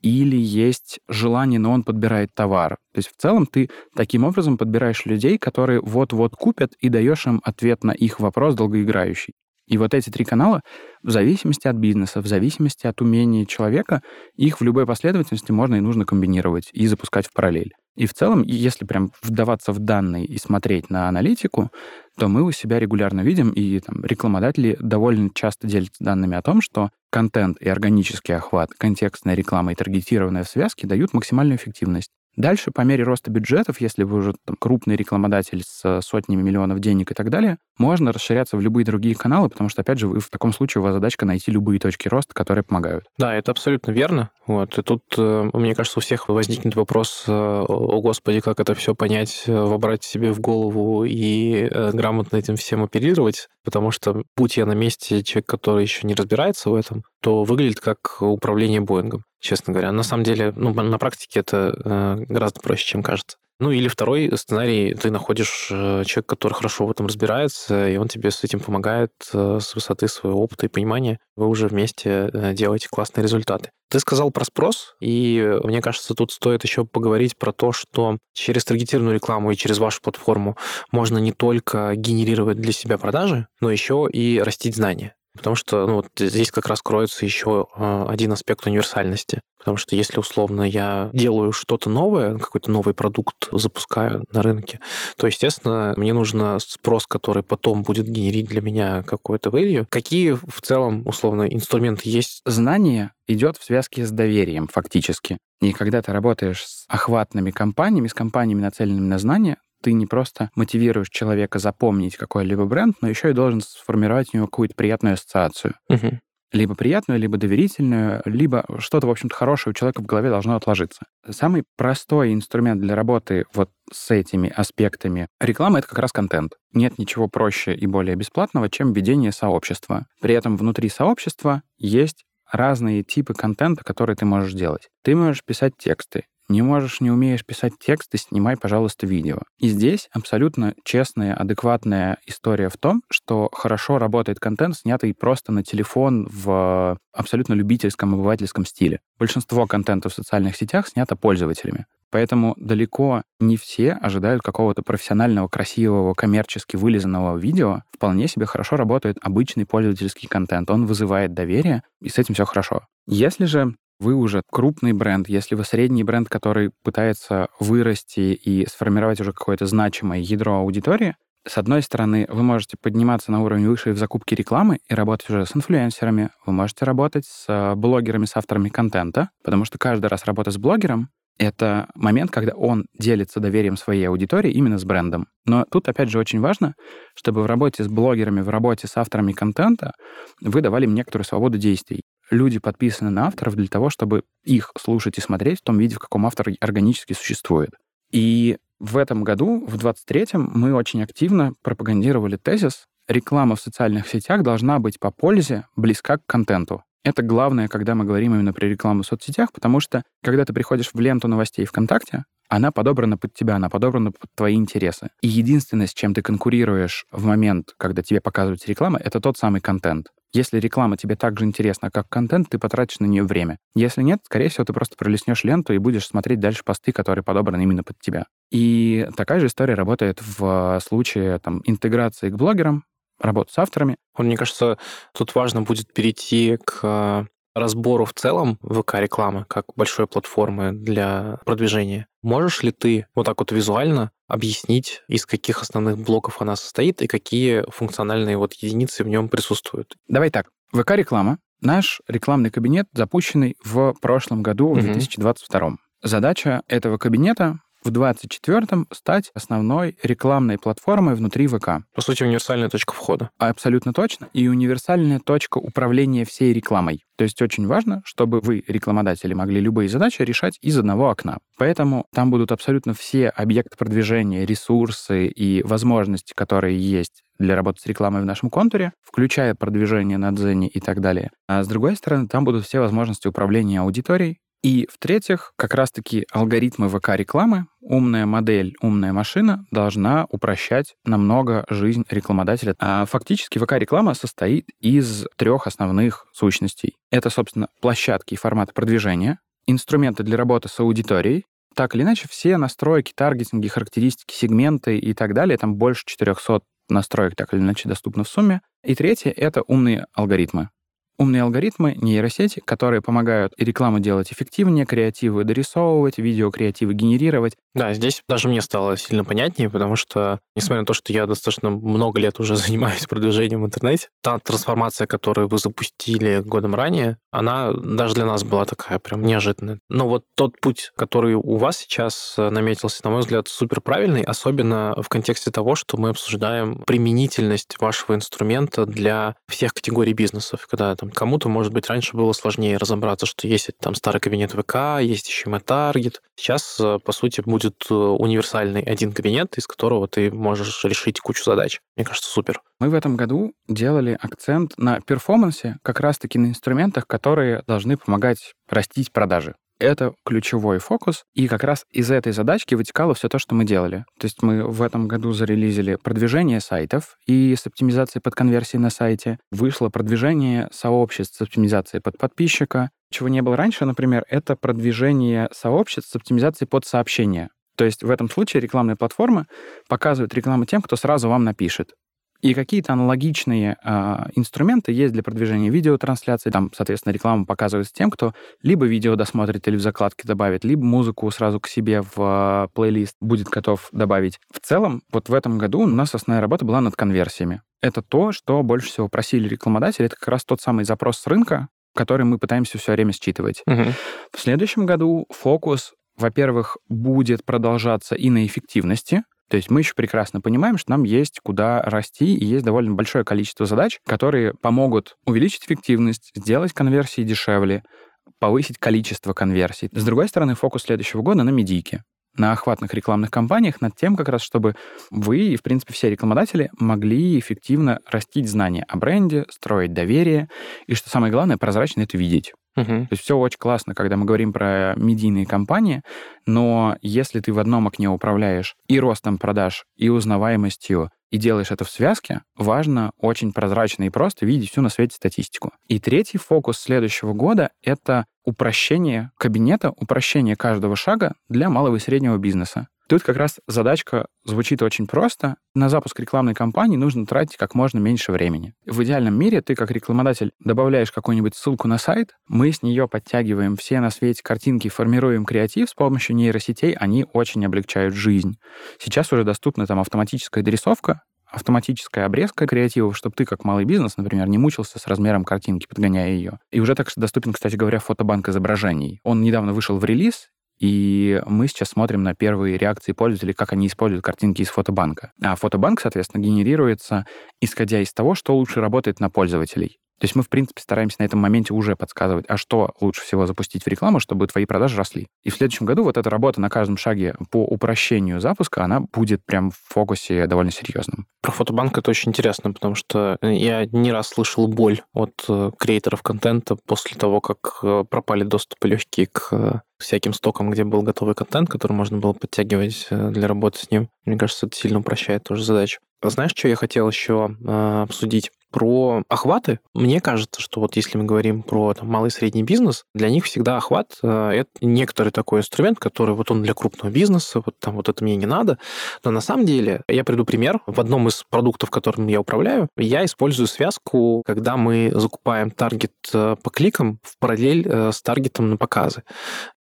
Или есть желание, но он подбирает товар. То есть в целом ты таким образом подбираешь людей, которые вот-вот купят, и даешь им ответ на их вопрос долгоиграющий. И вот эти три канала, в зависимости от бизнеса, в зависимости от умения человека, их в любой последовательности можно и нужно комбинировать и запускать в параллель. И в целом, если прям вдаваться в данные и смотреть на аналитику, то мы у себя регулярно видим, и там, рекламодатели довольно часто делятся данными о том, что контент и органический охват, контекстная реклама и таргетированная в связке дают максимальную эффективность. Дальше, по мере роста бюджетов, если вы уже там, крупный рекламодатель с сотнями миллионов денег и так далее, можно расширяться в любые другие каналы, потому что, опять же, вы, в таком случае у вас задачка найти любые точки роста, которые помогают. Да, это абсолютно верно. Вот. И тут, э, мне кажется, у всех возникнет вопрос, э, о господи, как это все понять, э, вобрать себе в голову и грамотно этим всем оперировать, потому что, будь я на месте человек, который еще не разбирается в этом, то выглядит как управление Боингом. Честно говоря. На самом деле, ну, на практике это э, гораздо проще, чем кажется. Ну или второй сценарий, ты находишь э, человека, который хорошо в этом разбирается, и он тебе с этим помогает э, с высоты своего опыта и понимания. Вы уже вместе делаете классные результаты. Ты сказал про спрос, и мне кажется, тут стоит еще поговорить про то, что через таргетированную рекламу и через вашу платформу можно не только генерировать для себя продажи, но еще и растить знания. Потому что ну, вот здесь как раз кроется еще один аспект универсальности. Потому что если условно я делаю что-то новое, какой-то новый продукт запускаю на рынке, то, естественно, мне нужно спрос, который потом будет генерить для меня какой-то value. Какие в целом, условно, инструменты есть? Знание идет в связке с доверием фактически. И когда ты работаешь с охватными компаниями, с компаниями, нацеленными на знания, ты не просто мотивируешь человека запомнить какой-либо бренд, но еще и должен сформировать у него какую-то приятную ассоциацию. Угу либо приятную, либо доверительную, либо что-то, в общем-то, хорошее у человека в голове должно отложиться. Самый простой инструмент для работы вот с этими аспектами рекламы — это как раз контент. Нет ничего проще и более бесплатного, чем ведение сообщества. При этом внутри сообщества есть разные типы контента, которые ты можешь делать. Ты можешь писать тексты, не можешь, не умеешь писать тексты, снимай, пожалуйста, видео. И здесь абсолютно честная, адекватная история в том, что хорошо работает контент, снятый просто на телефон в абсолютно любительском, обывательском стиле. Большинство контента в социальных сетях снято пользователями. Поэтому далеко не все ожидают какого-то профессионального, красивого, коммерчески вылизанного видео. Вполне себе хорошо работает обычный пользовательский контент. Он вызывает доверие, и с этим все хорошо. Если же вы уже крупный бренд, если вы средний бренд, который пытается вырасти и сформировать уже какое-то значимое ядро аудитории, с одной стороны, вы можете подниматься на уровень выше в закупке рекламы и работать уже с инфлюенсерами, вы можете работать с э, блогерами, с авторами контента, потому что каждый раз работа с блогером — это момент, когда он делится доверием своей аудитории именно с брендом. Но тут, опять же, очень важно, чтобы в работе с блогерами, в работе с авторами контента вы давали им некоторую свободу действий люди подписаны на авторов для того, чтобы их слушать и смотреть в том виде, в каком автор органически существует. И в этом году, в 23-м, мы очень активно пропагандировали тезис «Реклама в социальных сетях должна быть по пользе близка к контенту». Это главное, когда мы говорим именно про рекламу в соцсетях, потому что, когда ты приходишь в ленту новостей ВКонтакте, она подобрана под тебя, она подобрана под твои интересы. И единственное, с чем ты конкурируешь в момент, когда тебе показывают реклама, это тот самый контент. Если реклама тебе так же интересна, как контент, ты потратишь на нее время. Если нет, скорее всего, ты просто пролистнешь ленту и будешь смотреть дальше посты, которые подобраны именно под тебя. И такая же история работает в случае там, интеграции к блогерам, работы с авторами. Мне кажется, тут важно будет перейти к разбору в целом ВК-рекламы как большой платформы для продвижения. Можешь ли ты вот так вот визуально объяснить, из каких основных блоков она состоит и какие функциональные вот единицы в нем присутствуют? Давай так. ВК-реклама — наш рекламный кабинет, запущенный в прошлом году, в 2022. Задача этого кабинета в 24-м стать основной рекламной платформой внутри ВК. По сути, универсальная точка входа. Абсолютно точно. И универсальная точка управления всей рекламой. То есть очень важно, чтобы вы, рекламодатели, могли любые задачи решать из одного окна. Поэтому там будут абсолютно все объекты продвижения, ресурсы и возможности, которые есть для работы с рекламой в нашем контуре, включая продвижение на Дзене и так далее. А с другой стороны, там будут все возможности управления аудиторией, и в-третьих, как раз-таки алгоритмы ВК-рекламы, умная модель, умная машина должна упрощать намного жизнь рекламодателя. А фактически ВК-реклама состоит из трех основных сущностей. Это, собственно, площадки и форматы продвижения, инструменты для работы с аудиторией, так или иначе, все настройки, таргетинги, характеристики, сегменты и так далее, там больше 400 настроек так или иначе доступно в сумме. И третье — это умные алгоритмы умные алгоритмы, нейросети, которые помогают и рекламу делать эффективнее, креативы дорисовывать, видео креативы генерировать. Да, здесь даже мне стало сильно понятнее, потому что, несмотря на то, что я достаточно много лет уже занимаюсь продвижением в интернете, та трансформация, которую вы запустили годом ранее, она даже для нас была такая прям неожиданная. Но вот тот путь, который у вас сейчас э, наметился, на мой взгляд, супер правильный, особенно в контексте того, что мы обсуждаем применительность вашего инструмента для всех категорий бизнесов, когда инструментом. Кому-то, может быть, раньше было сложнее разобраться, что есть там старый кабинет ВК, есть еще Target. Сейчас, э, по сути, будет э, универсальный один кабинет, из которого ты можешь решить кучу задач. Мне кажется, супер. Мы в этом году делали акцент на перформансе, как раз-таки на инструментах, которые должны помогать растить продажи. Это ключевой фокус, и как раз из этой задачки вытекало все то, что мы делали. То есть мы в этом году зарелизили продвижение сайтов и с оптимизацией под конверсии на сайте. Вышло продвижение сообществ с оптимизацией под подписчика. Чего не было раньше, например, это продвижение сообществ с оптимизацией под сообщения. То есть в этом случае рекламная платформа показывает рекламу тем, кто сразу вам напишет. И какие-то аналогичные э, инструменты есть для продвижения видеотрансляции. Там, соответственно, реклама показывается тем, кто либо видео досмотрит или в закладке добавит, либо музыку сразу к себе в э, плейлист будет готов добавить. В целом, вот в этом году у нас основная работа была над конверсиями. Это то, что больше всего просили рекламодатели. Это как раз тот самый запрос с рынка, который мы пытаемся все время считывать. Угу. В следующем году фокус во-первых, будет продолжаться и на эффективности, то есть мы еще прекрасно понимаем, что нам есть куда расти, и есть довольно большое количество задач, которые помогут увеличить эффективность, сделать конверсии дешевле, повысить количество конверсий. С другой стороны, фокус следующего года на медийке на охватных рекламных кампаниях над тем, как раз, чтобы вы и, в принципе, все рекламодатели могли эффективно растить знания о бренде, строить доверие, и, что самое главное, прозрачно это видеть. Угу. То есть все очень классно, когда мы говорим про медийные компании, но если ты в одном окне управляешь и ростом продаж, и узнаваемостью, и делаешь это в связке, важно очень прозрачно и просто видеть всю на свете статистику. И третий фокус следующего года — это упрощение кабинета, упрощение каждого шага для малого и среднего бизнеса. Тут как раз задачка звучит очень просто. На запуск рекламной кампании нужно тратить как можно меньше времени. В идеальном мире ты, как рекламодатель, добавляешь какую-нибудь ссылку на сайт, мы с нее подтягиваем все на свете картинки, формируем креатив с помощью нейросетей, они очень облегчают жизнь. Сейчас уже доступна там автоматическая дорисовка, автоматическая обрезка креативов, чтобы ты, как малый бизнес, например, не мучился с размером картинки, подгоняя ее. И уже так доступен, кстати говоря, фотобанк изображений. Он недавно вышел в релиз, и мы сейчас смотрим на первые реакции пользователей, как они используют картинки из фотобанка. А фотобанк, соответственно, генерируется, исходя из того, что лучше работает на пользователей. То есть мы, в принципе, стараемся на этом моменте уже подсказывать, а что лучше всего запустить в рекламу, чтобы твои продажи росли. И в следующем году вот эта работа на каждом шаге по упрощению запуска, она будет прям в фокусе довольно серьезным. Про фотобанк это очень интересно, потому что я не раз слышал боль от э, креаторов контента после того, как э, пропали доступы легкие к э, всяким стокам, где был готовый контент, который можно было подтягивать для работы с ним. Мне кажется, это сильно упрощает тоже задачу. Знаешь, что я хотел еще э, обсудить? Про охваты, мне кажется, что вот если мы говорим про там, малый и средний бизнес, для них всегда охват э, это некоторый такой инструмент, который вот он для крупного бизнеса, вот там вот это мне не надо. Но на самом деле, я приду пример. В одном из продуктов, которым я управляю, я использую связку, когда мы закупаем таргет э, по кликам в параллель э, с таргетом на показы.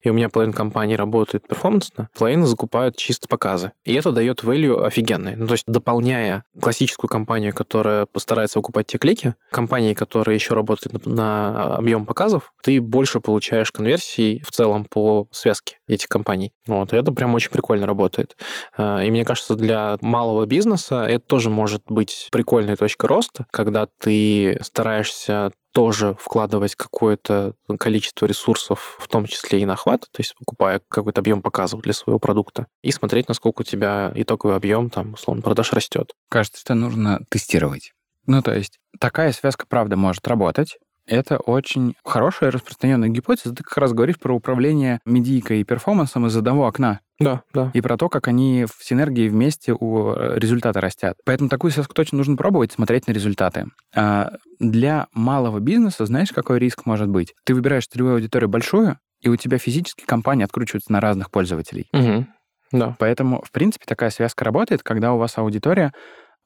И у меня половина компании работает перформансно, половина закупают чисто показы. И это дает value офигенный. Ну, то есть дополняя классическую компанию, которая постарается выкупать те клики, компании, которые еще работают на, на объем показов, ты больше получаешь конверсий в целом по связке этих компаний. Вот, и это прям очень прикольно работает. А, и мне кажется, для малого бизнеса это тоже может быть прикольной точкой роста, когда ты стараешься тоже вкладывать какое-то количество ресурсов, в том числе и на охват, то есть покупая какой-то объем показов для своего продукта, и смотреть, насколько у тебя итоговый объем, там, условно, продаж растет. Кажется, это нужно тестировать. Ну, то есть такая связка, правда, может работать, это очень хорошая распространенная гипотеза. Ты как раз говоришь про управление медийкой и перформансом из одного окна. Да, да. И про то, как они в синергии вместе у э, результата растят. Поэтому такую связку точно нужно пробовать, смотреть на результаты. А для малого бизнеса, знаешь, какой риск может быть? Ты выбираешь целевую аудиторию большую, и у тебя физически компания откручивается на разных пользователей. Угу. Да. Поэтому, в принципе, такая связка работает, когда у вас аудитория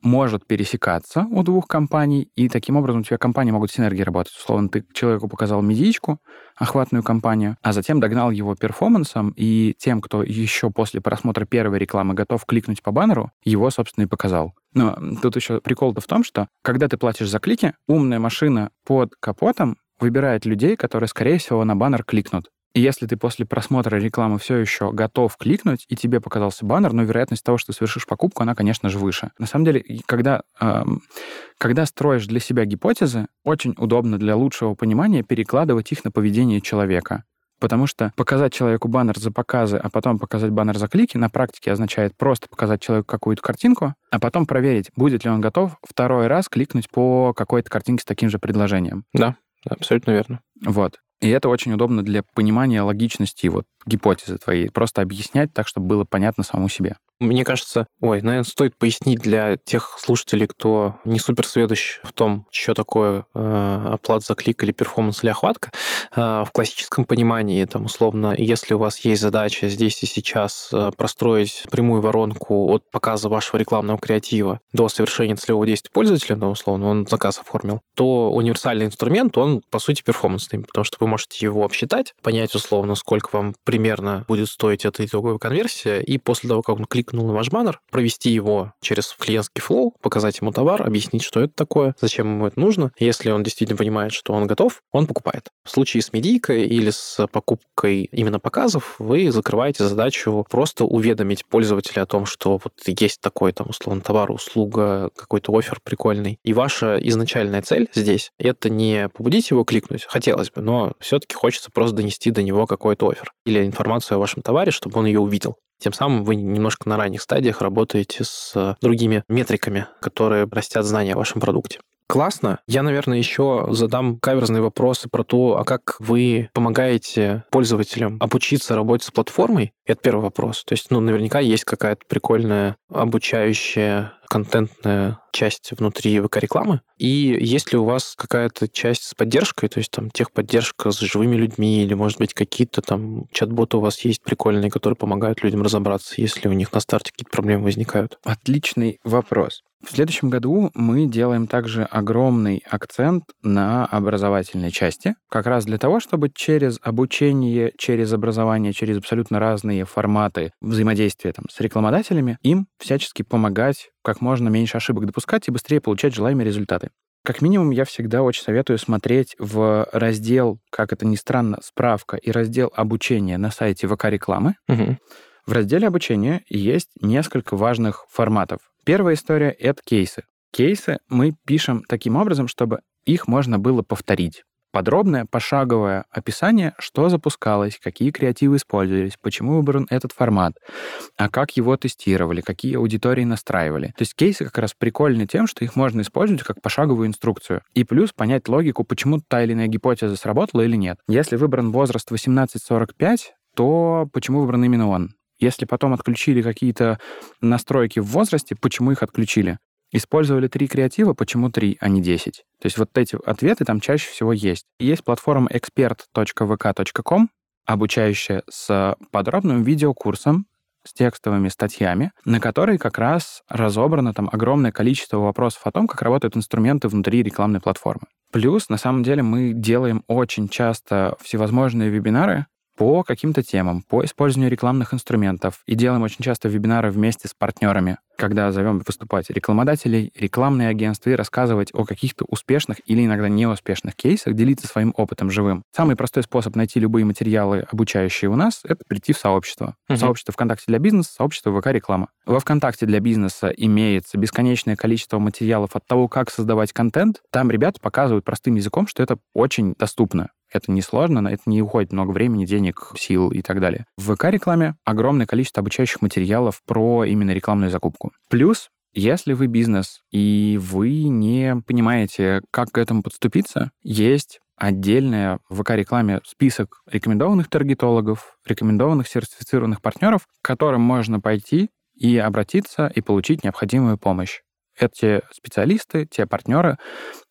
может пересекаться у двух компаний, и таким образом у тебя компании могут синергии работать. Условно, ты человеку показал медичку, охватную компанию, а затем догнал его перформансом, и тем, кто еще после просмотра первой рекламы готов кликнуть по баннеру, его, собственно, и показал. Но тут еще прикол-то в том, что когда ты платишь за клики, умная машина под капотом выбирает людей, которые, скорее всего, на баннер кликнут. Если ты после просмотра рекламы все еще готов кликнуть, и тебе показался баннер, но вероятность того, что ты совершишь покупку, она, конечно же, выше. На самом деле, когда, эм, когда строишь для себя гипотезы, очень удобно для лучшего понимания перекладывать их на поведение человека. Потому что показать человеку баннер за показы, а потом показать баннер за клики на практике означает просто показать человеку какую-то картинку, а потом проверить, будет ли он готов второй раз кликнуть по какой-то картинке с таким же предложением. Да, абсолютно верно. Вот. И это очень удобно для понимания логичности вот гипотезы твоей. Просто объяснять так, чтобы было понятно самому себе. Мне кажется, ой, наверное, стоит пояснить для тех слушателей, кто не супер сведущ в том, что такое э, оплата за клик или performance или охватка. Э, в классическом понимании, там, условно, если у вас есть задача здесь и сейчас э, простроить прямую воронку от показа вашего рекламного креатива до совершения целевого действия пользователя, ну, условно, он заказ оформил, то универсальный инструмент, он, по сути, перформансный, потому что вы можете его обсчитать, понять, условно, сколько вам примерно будет стоить эта итоговая конверсия, и после того, как он клик кликнул на ваш баннер, провести его через клиентский flow, показать ему товар, объяснить, что это такое, зачем ему это нужно. Если он действительно понимает, что он готов, он покупает. В случае с медийкой или с покупкой именно показов вы закрываете задачу просто уведомить пользователя о том, что вот есть такой там условно товар, услуга, какой-то офер прикольный. И ваша изначальная цель здесь — это не побудить его кликнуть, хотелось бы, но все-таки хочется просто донести до него какой-то офер или информацию о вашем товаре, чтобы он ее увидел. Тем самым вы немножко на ранних стадиях работаете с другими метриками, которые растят знания о вашем продукте. Классно. Я, наверное, еще задам каверзные вопросы про то, а как вы помогаете пользователям обучиться работать с платформой. Это первый вопрос. То есть, ну, наверняка есть какая-то прикольная обучающая контентная часть внутри ВК-рекламы? И есть ли у вас какая-то часть с поддержкой, то есть там техподдержка с живыми людьми, или, может быть, какие-то там чат-боты у вас есть прикольные, которые помогают людям разобраться, если у них на старте какие-то проблемы возникают? Отличный вопрос. В следующем году мы делаем также огромный акцент на образовательной части, как раз для того, чтобы через обучение, через образование, через абсолютно разные форматы взаимодействия там, с рекламодателями, им всячески помогать как можно меньше ошибок допускать и быстрее получать желаемые результаты. Как минимум, я всегда очень советую смотреть в раздел, как это ни странно, справка и раздел обучения на сайте ВК рекламы. Угу. В разделе обучения есть несколько важных форматов. Первая история — это кейсы. Кейсы мы пишем таким образом, чтобы их можно было повторить. Подробное пошаговое описание, что запускалось, какие креативы использовались, почему выбран этот формат, а как его тестировали, какие аудитории настраивали. То есть кейсы как раз прикольны тем, что их можно использовать как пошаговую инструкцию. И плюс понять логику, почему та или иная гипотеза сработала или нет. Если выбран возраст 18-45, то почему выбран именно он? Если потом отключили какие-то настройки в возрасте, почему их отключили? Использовали три креатива, почему три, а не десять? То есть вот эти ответы там чаще всего есть. Есть платформа expert.vk.com, обучающая с подробным видеокурсом, с текстовыми статьями, на которой как раз разобрано там огромное количество вопросов о том, как работают инструменты внутри рекламной платформы. Плюс, на самом деле, мы делаем очень часто всевозможные вебинары, по каким-то темам, по использованию рекламных инструментов. И делаем очень часто вебинары вместе с партнерами, когда зовем выступать рекламодателей, рекламные агентства и рассказывать о каких-то успешных или иногда неуспешных кейсах, делиться своим опытом живым. Самый простой способ найти любые материалы, обучающие у нас, это прийти в сообщество. Uh-huh. Сообщество ВКонтакте для бизнеса, сообщество ВК реклама. Во ВКонтакте для бизнеса имеется бесконечное количество материалов от того, как создавать контент. Там ребята показывают простым языком, что это очень доступно. Это несложно, на это не уходит много времени, денег, сил и так далее. В ВК-рекламе огромное количество обучающих материалов про именно рекламную закупку. Плюс если вы бизнес и вы не понимаете, как к этому подступиться, есть отдельная в ВК-рекламе список рекомендованных таргетологов, рекомендованных сертифицированных партнеров, к которым можно пойти и обратиться и получить необходимую помощь. Эти специалисты, те партнеры,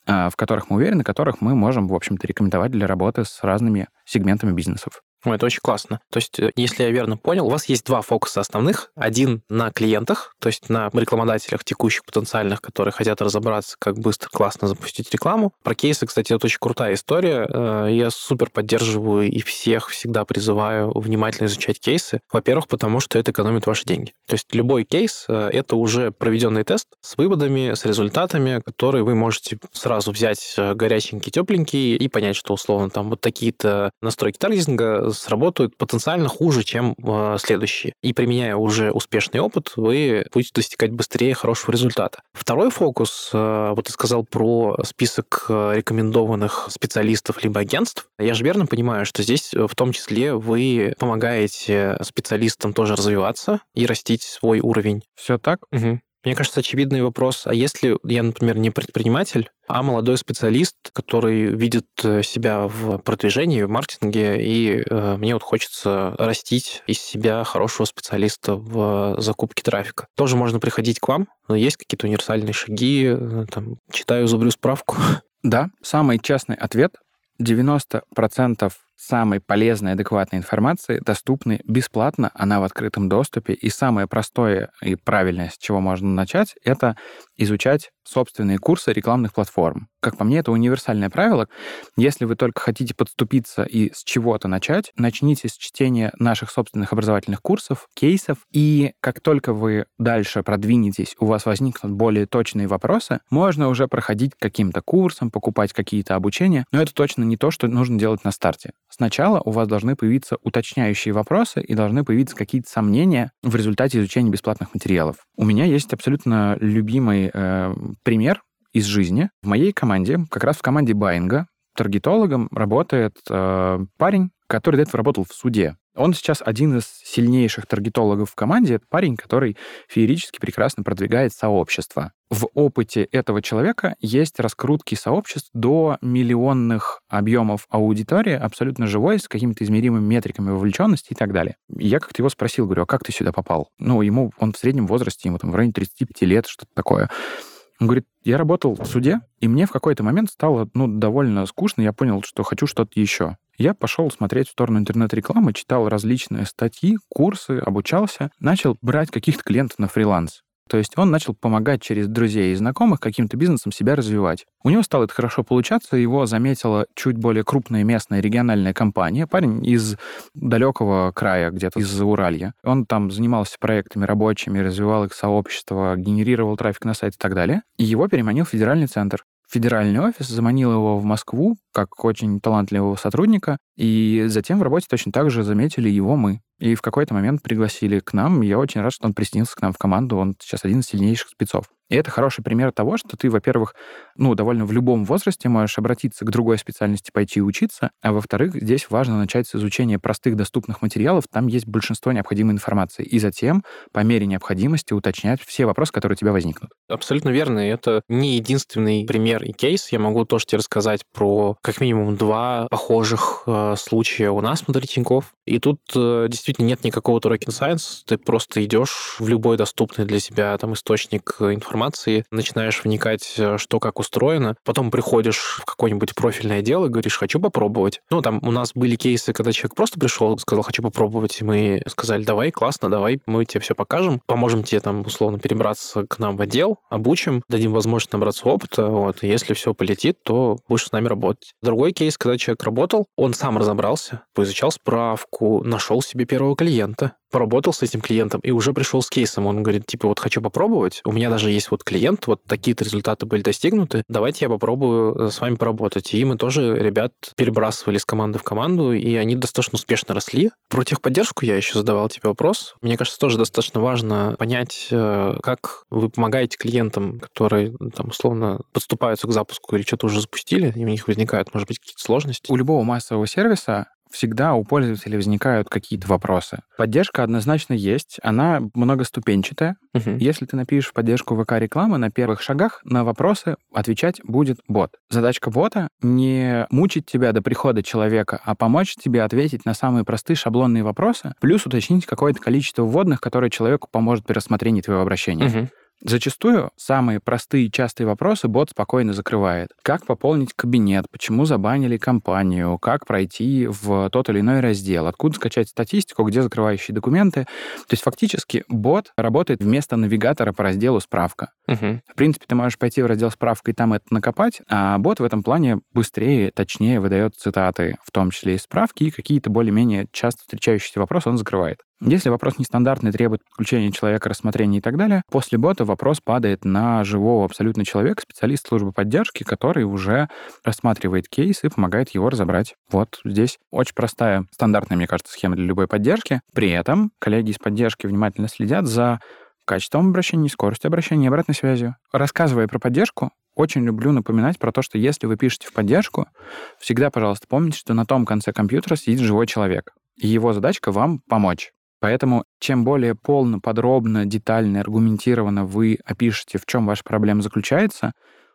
а, в которых мы уверены, которых мы можем, в общем-то, рекомендовать для работы с разными сегментами бизнесов. Это очень классно. То есть, э, если я верно понял, у вас есть два фокуса основных. Один на клиентах, то есть на рекламодателях текущих, потенциальных, которые хотят разобраться, как быстро, классно запустить рекламу. Про кейсы, кстати, это очень крутая история. Э, я супер поддерживаю и всех всегда призываю внимательно изучать кейсы. Во-первых, потому что это экономит ваши деньги. То есть любой кейс э, — это уже проведенный тест с выводами, с результатами, которые вы можете сразу взять горяченький, тепленький и понять, что условно там вот такие-то настройки таргетинга сработают потенциально хуже, чем э, следующие. И применяя уже успешный опыт, вы будете достигать быстрее хорошего результата. Второй фокус, э, вот ты сказал про список э, рекомендованных специалистов либо агентств. Я же верно понимаю, что здесь э, в том числе вы помогаете специалистам тоже развиваться и растить свой уровень. Все так? Угу. Мне кажется, очевидный вопрос. А если я, например, не предприниматель, а молодой специалист, который видит э, себя в продвижении, в маркетинге, и э, мне вот хочется растить из себя хорошего специалиста в закупке трафика. Тоже можно приходить к вам, но есть какие-то универсальные шаги, э, там, читаю, зубрю справку. Да, самый честный ответ 90% самой полезной, адекватной информации доступны бесплатно, она в открытом доступе. И самое простое и правильное, с чего можно начать, это изучать собственные курсы рекламных платформ. Как по мне, это универсальное правило. Если вы только хотите подступиться и с чего-то начать, начните с чтения наших собственных образовательных курсов, кейсов, и как только вы дальше продвинетесь, у вас возникнут более точные вопросы, можно уже проходить каким-то курсом, покупать какие-то обучения, но это точно не то, что нужно делать на старте. Сначала у вас должны появиться уточняющие вопросы и должны появиться какие-то сомнения в результате изучения бесплатных материалов. У меня есть абсолютно любимый э, пример из жизни. В моей команде, как раз в команде Байинга, таргетологом работает э, парень, который до этого работал в суде. Он сейчас один из сильнейших таргетологов в команде. Это парень, который феерически прекрасно продвигает сообщество. В опыте этого человека есть раскрутки сообществ до миллионных объемов аудитории, абсолютно живой, с какими-то измеримыми метриками вовлеченности и так далее. я как-то его спросил, говорю, а как ты сюда попал? Ну, ему, он в среднем возрасте, ему там в районе 35 лет, что-то такое. Он говорит, я работал в суде, и мне в какой-то момент стало, ну, довольно скучно, я понял, что хочу что-то еще. Я пошел смотреть в сторону интернет-рекламы, читал различные статьи, курсы, обучался, начал брать каких-то клиентов на фриланс. То есть он начал помогать через друзей и знакомых каким-то бизнесом себя развивать. У него стало это хорошо получаться, его заметила чуть более крупная местная региональная компания, парень из далекого края, где-то из Уралья. Он там занимался проектами рабочими, развивал их сообщество, генерировал трафик на сайт и так далее. И его переманил федеральный центр федеральный офис, заманил его в Москву как очень талантливого сотрудника, и затем в работе точно так же заметили его мы. И в какой-то момент пригласили к нам. Я очень рад, что он присоединился к нам в команду. Он сейчас один из сильнейших спецов. И это хороший пример того, что ты, во-первых, ну, довольно в любом возрасте можешь обратиться к другой специальности, пойти учиться, а во-вторых, здесь важно начать с изучения простых доступных материалов, там есть большинство необходимой информации, и затем, по мере необходимости, уточнять все вопросы, которые у тебя возникнут. Абсолютно верно, это не единственный пример и кейс. Я могу тоже тебе рассказать про как минимум два похожих э, случая у нас внутри Тинькофф. И тут э, нет никакого rocket science, ты просто идешь в любой доступный для себя там источник информации, начинаешь вникать, э, что как устроено, потом приходишь в какое-нибудь профильное дело и говоришь, хочу попробовать. Ну, там у нас были кейсы, когда человек просто пришел, сказал, хочу попробовать, и мы сказали, давай, классно, давай, мы тебе все покажем, поможем тебе там условно перебраться к нам в отдел, обучим, дадим возможность набраться опыта, вот, и если все полетит, то будешь с нами работать. Другой кейс, когда человек работал, он сам разобрался, поизучал справку, нашел себе первого клиента, поработал с этим клиентом и уже пришел с кейсом. Он говорит, типа, вот хочу попробовать, у меня даже есть вот клиент, вот такие-то результаты были достигнуты, давайте я попробую э, с вами поработать. И мы тоже ребят перебрасывали с команды в команду, и они достаточно успешно росли. Про техподдержку я еще задавал тебе вопрос. Мне кажется, тоже достаточно важно понять, э, как вы помогаете клиентам, которые, там, условно, подступаются к запуску или что-то уже запустили, и у них возникают, может быть, какие-то сложности. У любого массового сервиса всегда у пользователей возникают какие-то вопросы. Поддержка однозначно есть, она многоступенчатая. Угу. Если ты напишешь в поддержку ВК-рекламы, на первых шагах на вопросы отвечать будет бот. Задачка бота — не мучить тебя до прихода человека, а помочь тебе ответить на самые простые шаблонные вопросы, плюс уточнить какое-то количество вводных, которое человеку поможет при рассмотрении твоего обращения. Угу. Зачастую самые простые и частые вопросы бот спокойно закрывает. Как пополнить кабинет, почему забанили компанию, как пройти в тот или иной раздел, откуда скачать статистику, где закрывающие документы. То есть фактически бот работает вместо навигатора по разделу «Справка». Угу. В принципе, ты можешь пойти в раздел справка и там это накопать, а бот в этом плане быстрее, точнее выдает цитаты, в том числе и справки, и какие-то более-менее часто встречающиеся вопросы он закрывает. Если вопрос нестандартный, требует подключения человека, рассмотрения и так далее, после бота вопрос падает на живого абсолютно человека, специалист службы поддержки, который уже рассматривает кейс и помогает его разобрать. Вот здесь очень простая, стандартная, мне кажется, схема для любой поддержки. При этом коллеги из поддержки внимательно следят за качеством обращения, скоростью обращения обратной связью. Рассказывая про поддержку, очень люблю напоминать про то, что если вы пишете в поддержку, всегда, пожалуйста, помните, что на том конце компьютера сидит живой человек. И его задачка вам помочь. Поэтому чем более полно, подробно, детально, аргументированно вы опишете, в чем ваша проблема заключается,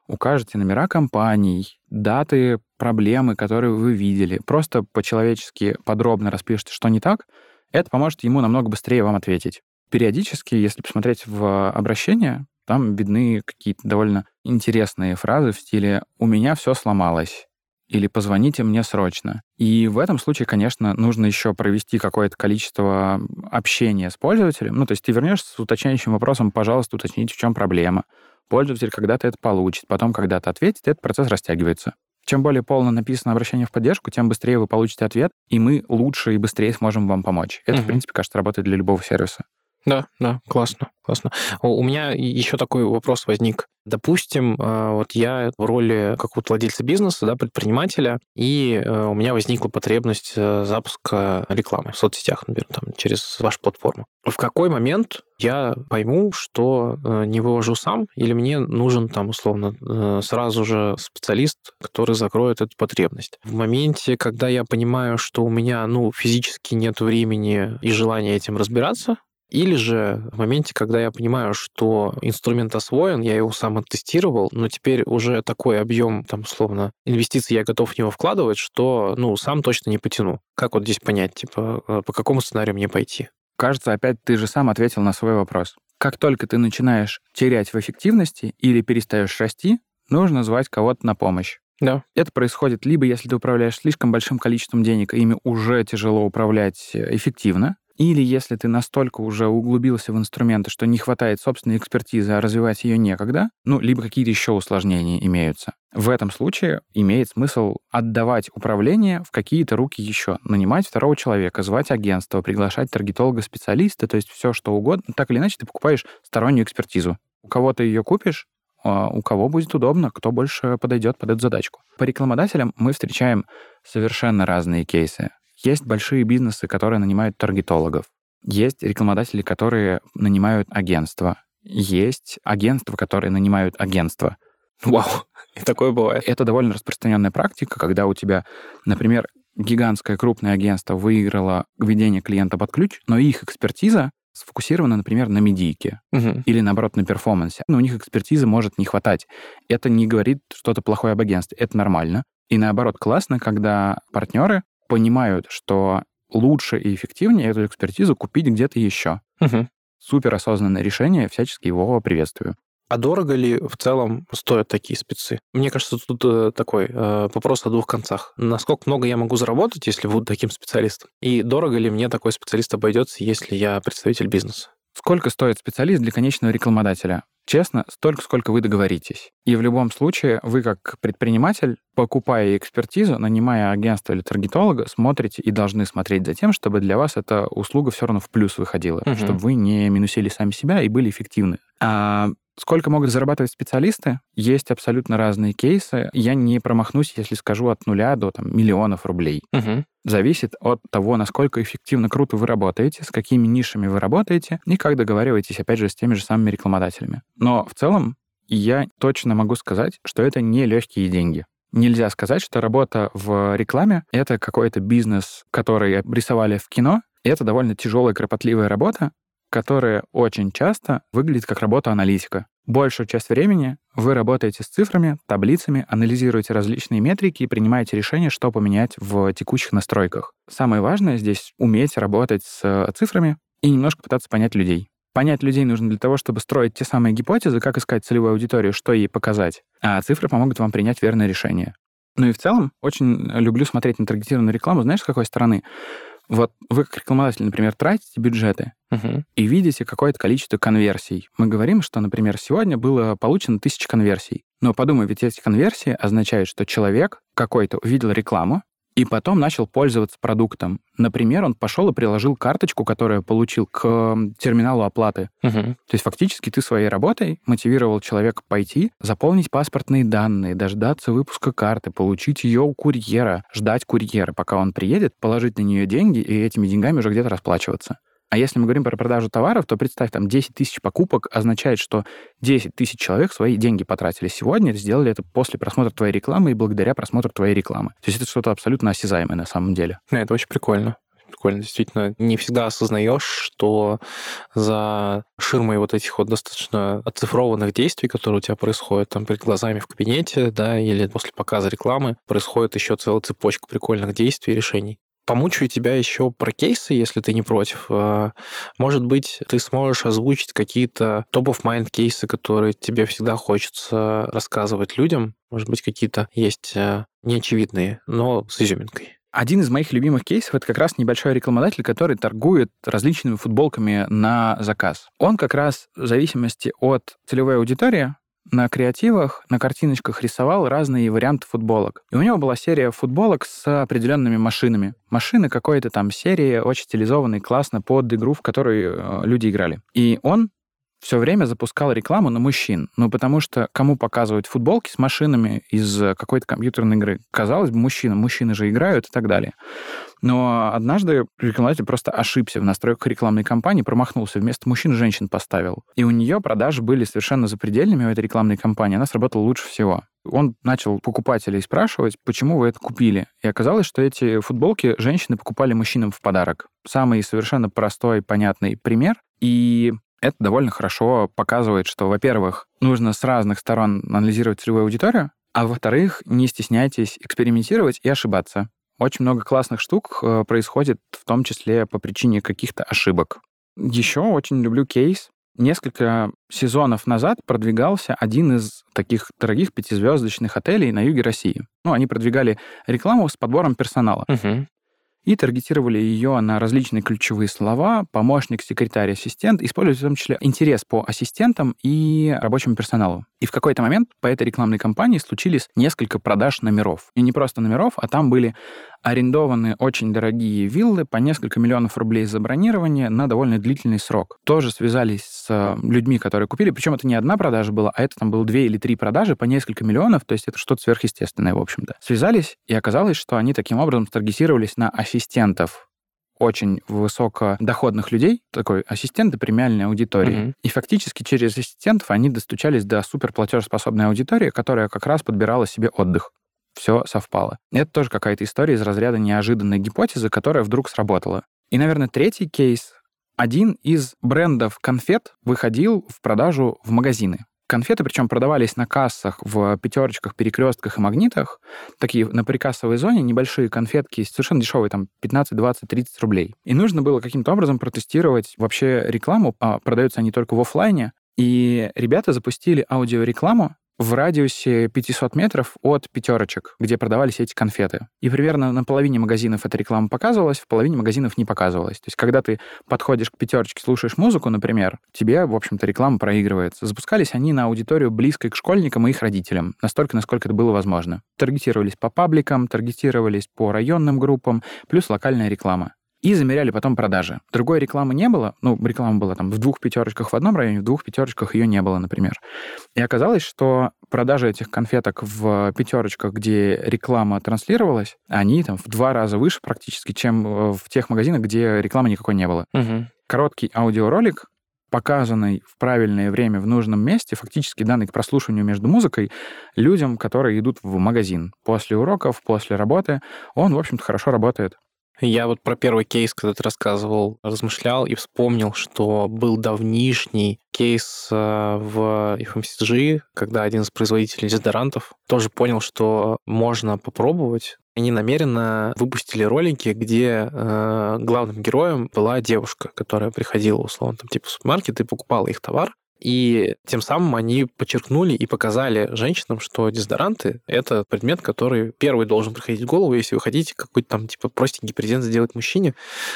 укажете номера компаний, даты, проблемы, которые вы видели, просто по-человечески подробно распишите, что не так, это поможет ему намного быстрее вам ответить. Периодически, если посмотреть в обращение, там видны какие-то довольно интересные фразы в стиле «у меня все сломалось» или «позвоните мне срочно». И в этом случае, конечно, нужно еще провести какое-то количество общения с пользователем. Ну, то есть ты вернешься с уточняющим вопросом, пожалуйста, уточните, в чем проблема. Пользователь когда-то это получит, потом когда-то ответит, и этот процесс растягивается. Чем более полно написано обращение в поддержку, тем быстрее вы получите ответ, и мы лучше и быстрее сможем вам помочь. Это, угу. в принципе, кажется, работает для любого сервиса. Да, да, классно, классно. У меня еще такой вопрос возник. Допустим, э, вот я в роли какого-то владельца бизнеса, да, предпринимателя, и э, у меня возникла потребность э, запуска рекламы в соцсетях, например, там, через вашу платформу. В какой момент я пойму, что не вывожу сам, или мне нужен там, условно, сразу же специалист, который закроет эту потребность? В моменте, когда я понимаю, что у меня, ну, физически нет времени и желания этим разбираться, или же в моменте, когда я понимаю, что инструмент освоен, я его сам оттестировал, но теперь уже такой объем, там, условно, инвестиций я готов в него вкладывать, что, ну, сам точно не потяну. Как вот здесь понять, типа, э, по какому сценарию мне пойти? Кажется, опять ты же сам ответил на свой вопрос. Как только ты начинаешь терять в эффективности или перестаешь расти, нужно звать кого-то на помощь. Да. Это происходит либо если ты управляешь слишком большим количеством денег, и ими уже тяжело управлять э, эффективно, или если ты настолько уже углубился в инструменты, что не хватает собственной экспертизы, а развивать ее некогда, ну, либо какие-то еще усложнения имеются. В этом случае имеет смысл отдавать управление в какие-то руки еще, нанимать второго человека, звать агентство, приглашать таргетолога-специалиста, то есть все что угодно. Так или иначе ты покупаешь стороннюю экспертизу. У кого ты ее купишь, а у кого будет удобно, кто больше подойдет под эту задачку. По рекламодателям мы встречаем совершенно разные кейсы. Есть большие бизнесы, которые нанимают таргетологов. Есть рекламодатели, которые нанимают агентства. Есть агентства, которые нанимают агентства. Вау, и такое бывает. Это довольно распространенная практика, когда у тебя, например, гигантское крупное агентство выиграло введение клиента под ключ, но их экспертиза сфокусирована, например, на медийке угу. или, наоборот, на перформансе. Но у них экспертизы может не хватать. Это не говорит что-то плохое об агентстве. Это нормально. И наоборот, классно, когда партнеры понимают, что лучше и эффективнее эту экспертизу купить где-то еще. Угу. Супер осознанное решение, всячески его приветствую. А дорого ли в целом стоят такие спецы? Мне кажется, тут э, такой э, вопрос о двух концах. Насколько много я могу заработать, если буду таким специалистом? И дорого ли мне такой специалист обойдется, если я представитель бизнеса? Сколько стоит специалист для конечного рекламодателя? Честно, столько, сколько вы договоритесь. И в любом случае, вы как предприниматель, покупая экспертизу, нанимая агентство или таргетолога, смотрите и должны смотреть за тем, чтобы для вас эта услуга все равно в плюс выходила, угу. чтобы вы не минусили сами себя и были эффективны. А Сколько могут зарабатывать специалисты? Есть абсолютно разные кейсы. Я не промахнусь, если скажу от нуля до там, миллионов рублей. Угу. Зависит от того, насколько эффективно, круто вы работаете, с какими нишами вы работаете и как договариваетесь, опять же, с теми же самыми рекламодателями. Но в целом я точно могу сказать, что это не легкие деньги. Нельзя сказать, что работа в рекламе — это какой-то бизнес, который рисовали в кино. Это довольно тяжелая, кропотливая работа, которая очень часто выглядит как работа аналитика. Большую часть времени вы работаете с цифрами, таблицами, анализируете различные метрики и принимаете решение, что поменять в текущих настройках. Самое важное здесь — уметь работать с цифрами и немножко пытаться понять людей. Понять людей нужно для того, чтобы строить те самые гипотезы, как искать целевую аудиторию, что ей показать. А цифры помогут вам принять верное решение. Ну и в целом очень люблю смотреть на таргетированную рекламу, знаешь, с какой стороны? Вот вы как рекламодатель, например, тратите бюджеты Мгм. и видите какое-то количество конверсий. Мы говорим, что, например, сегодня было получено тысяча конверсий. Но подумай, ведь эти конверсии означают, что человек какой-то увидел рекламу и потом начал пользоваться продуктом. Например, он пошел и приложил карточку, которую получил к терминалу оплаты. Мгм. То есть фактически ты своей работой мотивировал человека пойти, заполнить паспортные данные, дождаться выпуска карты, получить ее у курьера, ждать курьера, пока он приедет, положить на нее деньги и этими деньгами уже где-то расплачиваться. А если мы говорим про продажу товаров, то представь, там 10 тысяч покупок означает, что 10 тысяч человек свои деньги потратили сегодня, сделали это после просмотра твоей рекламы и благодаря просмотру твоей рекламы. То есть это что-то абсолютно осязаемое на самом деле. Да, это очень прикольно. Прикольно, действительно. Не всегда осознаешь, что за ширмой вот этих вот достаточно оцифрованных действий, которые у тебя происходят там перед глазами в кабинете, да, или после показа рекламы, происходит еще целая цепочка прикольных действий и решений. Помучаю тебя еще про кейсы, если ты не против. А, Может быть, ты сможешь озвучить какие-то топ-of-mind кейсы, которые тебе всегда хочется рассказывать людям. Может быть, какие-то есть а, неочевидные, но с изюминкой. Один из моих любимых кейсов это как раз небольшой рекламодатель, который торгует различными футболками на заказ. Он как раз в зависимости от целевой аудитории на креативах, на картиночках рисовал разные варианты футболок. И у него была серия футболок с определенными машинами. Машины какой-то там серии, очень стилизованные, классно под игру, в которой э, люди играли. И он все время запускал рекламу на мужчин. Ну, потому что кому показывать футболки с машинами из э, какой-то компьютерной игры? Казалось бы, мужчинам. Мужчины же играют и так далее. Но однажды рекламодатель просто ошибся в настройках рекламной кампании, промахнулся, вместо мужчин женщин поставил. И у нее продажи были совершенно запредельными в этой рекламной кампании, она сработала лучше всего. Он начал покупателей спрашивать, почему вы это купили. И оказалось, что эти футболки женщины покупали мужчинам в подарок. Самый совершенно простой, понятный пример. И это довольно хорошо показывает, что, во-первых, нужно с разных сторон анализировать целевую аудиторию, а во-вторых, не стесняйтесь экспериментировать и ошибаться. Очень много классных штук э, происходит, в том числе по причине каких-то ошибок. Еще очень люблю кейс. Несколько сезонов назад продвигался один из таких дорогих пятизвездочных отелей на юге России. Ну, они продвигали рекламу с подбором персонала Мгм. И таргетировали ее на различные ключевые слова, помощник, секретарь, ассистент, используя в том числе интерес по ассистентам и рабочему персоналу. И в какой-то момент по этой рекламной кампании случились несколько продаж номеров. И не просто номеров, а там были арендованы очень дорогие виллы по несколько миллионов рублей за бронирование на довольно длительный срок. Тоже связались с э, людьми, которые купили, причем это не одна продажа была, а это там было две или три продажи по несколько миллионов, то есть это что-то сверхъестественное, в общем-то. Связались, и оказалось, что они таким образом таргетировались на ассистентов очень высокодоходных людей, такой ассистенты премиальной аудитории. Мгм. И фактически через ассистентов они достучались до суперплатежеспособной аудитории, которая как раз подбирала себе отдых. Все совпало. Это тоже какая-то история из разряда неожиданной гипотезы, которая вдруг сработала. И, наверное, третий кейс. Один из брендов конфет выходил в продажу в магазины. Конфеты, причем продавались на кассах в пятерочках, перекрестках и магнитах. Такие на прикассовой зоне небольшие конфетки, совершенно дешевые, там 15, 20, 30 рублей. И нужно было каким-то образом протестировать вообще рекламу. А продаются они только в оффлайне. И ребята запустили аудиорекламу в радиусе 500 метров от пятерочек, где продавались эти конфеты. И примерно на половине магазинов эта реклама показывалась, в половине магазинов не показывалась. То есть, когда ты подходишь к пятерочке, слушаешь музыку, например, тебе, в общем-то, реклама проигрывается. Запускались они на аудиторию близкой к школьникам и их родителям, настолько, насколько это было возможно. Таргетировались по пабликам, таргетировались по районным группам, плюс локальная реклама и замеряли потом продажи. Другой рекламы не было, ну, реклама была там в двух пятерочках в одном районе, в двух пятерочках ее не было, например. И оказалось, что продажи этих конфеток в пятерочках, где реклама транслировалась, они там в два раза выше практически, чем э, в тех магазинах, где рекламы никакой не было. Мгм. Короткий аудиоролик, показанный в правильное время в нужном месте, фактически данный к прослушиванию между музыкой людям, которые идут в магазин после уроков, после работы, он, в общем-то, хорошо работает. Я вот про первый кейс, когда ты рассказывал, размышлял и вспомнил, что был давнишний кейс э, в FMCG, когда один из производителей дезодорантов тоже понял, что можно попробовать. Они намеренно выпустили ролики, где э, главным героем была девушка, которая приходила, условно, там, типа в супермаркет и покупала их товар. И тем самым они подчеркнули и показали женщинам, что дезодоранты — это предмет, который первый должен приходить в голову, если вы хотите какой-то там типа простенький презент сделать мужчине,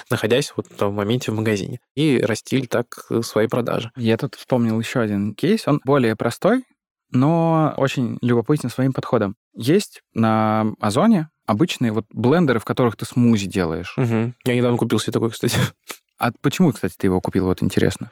находясь вот в моменте в магазине. И растили так свои продажи. Я тут вспомнил еще один кейс. Он более простой, но очень любопытен своим подходом. Есть на Озоне обычные вот блендеры, в которых ты смузи делаешь. Угу. Я недавно купил себе такой, кстати. А почему, кстати, ты его купил? Вот интересно.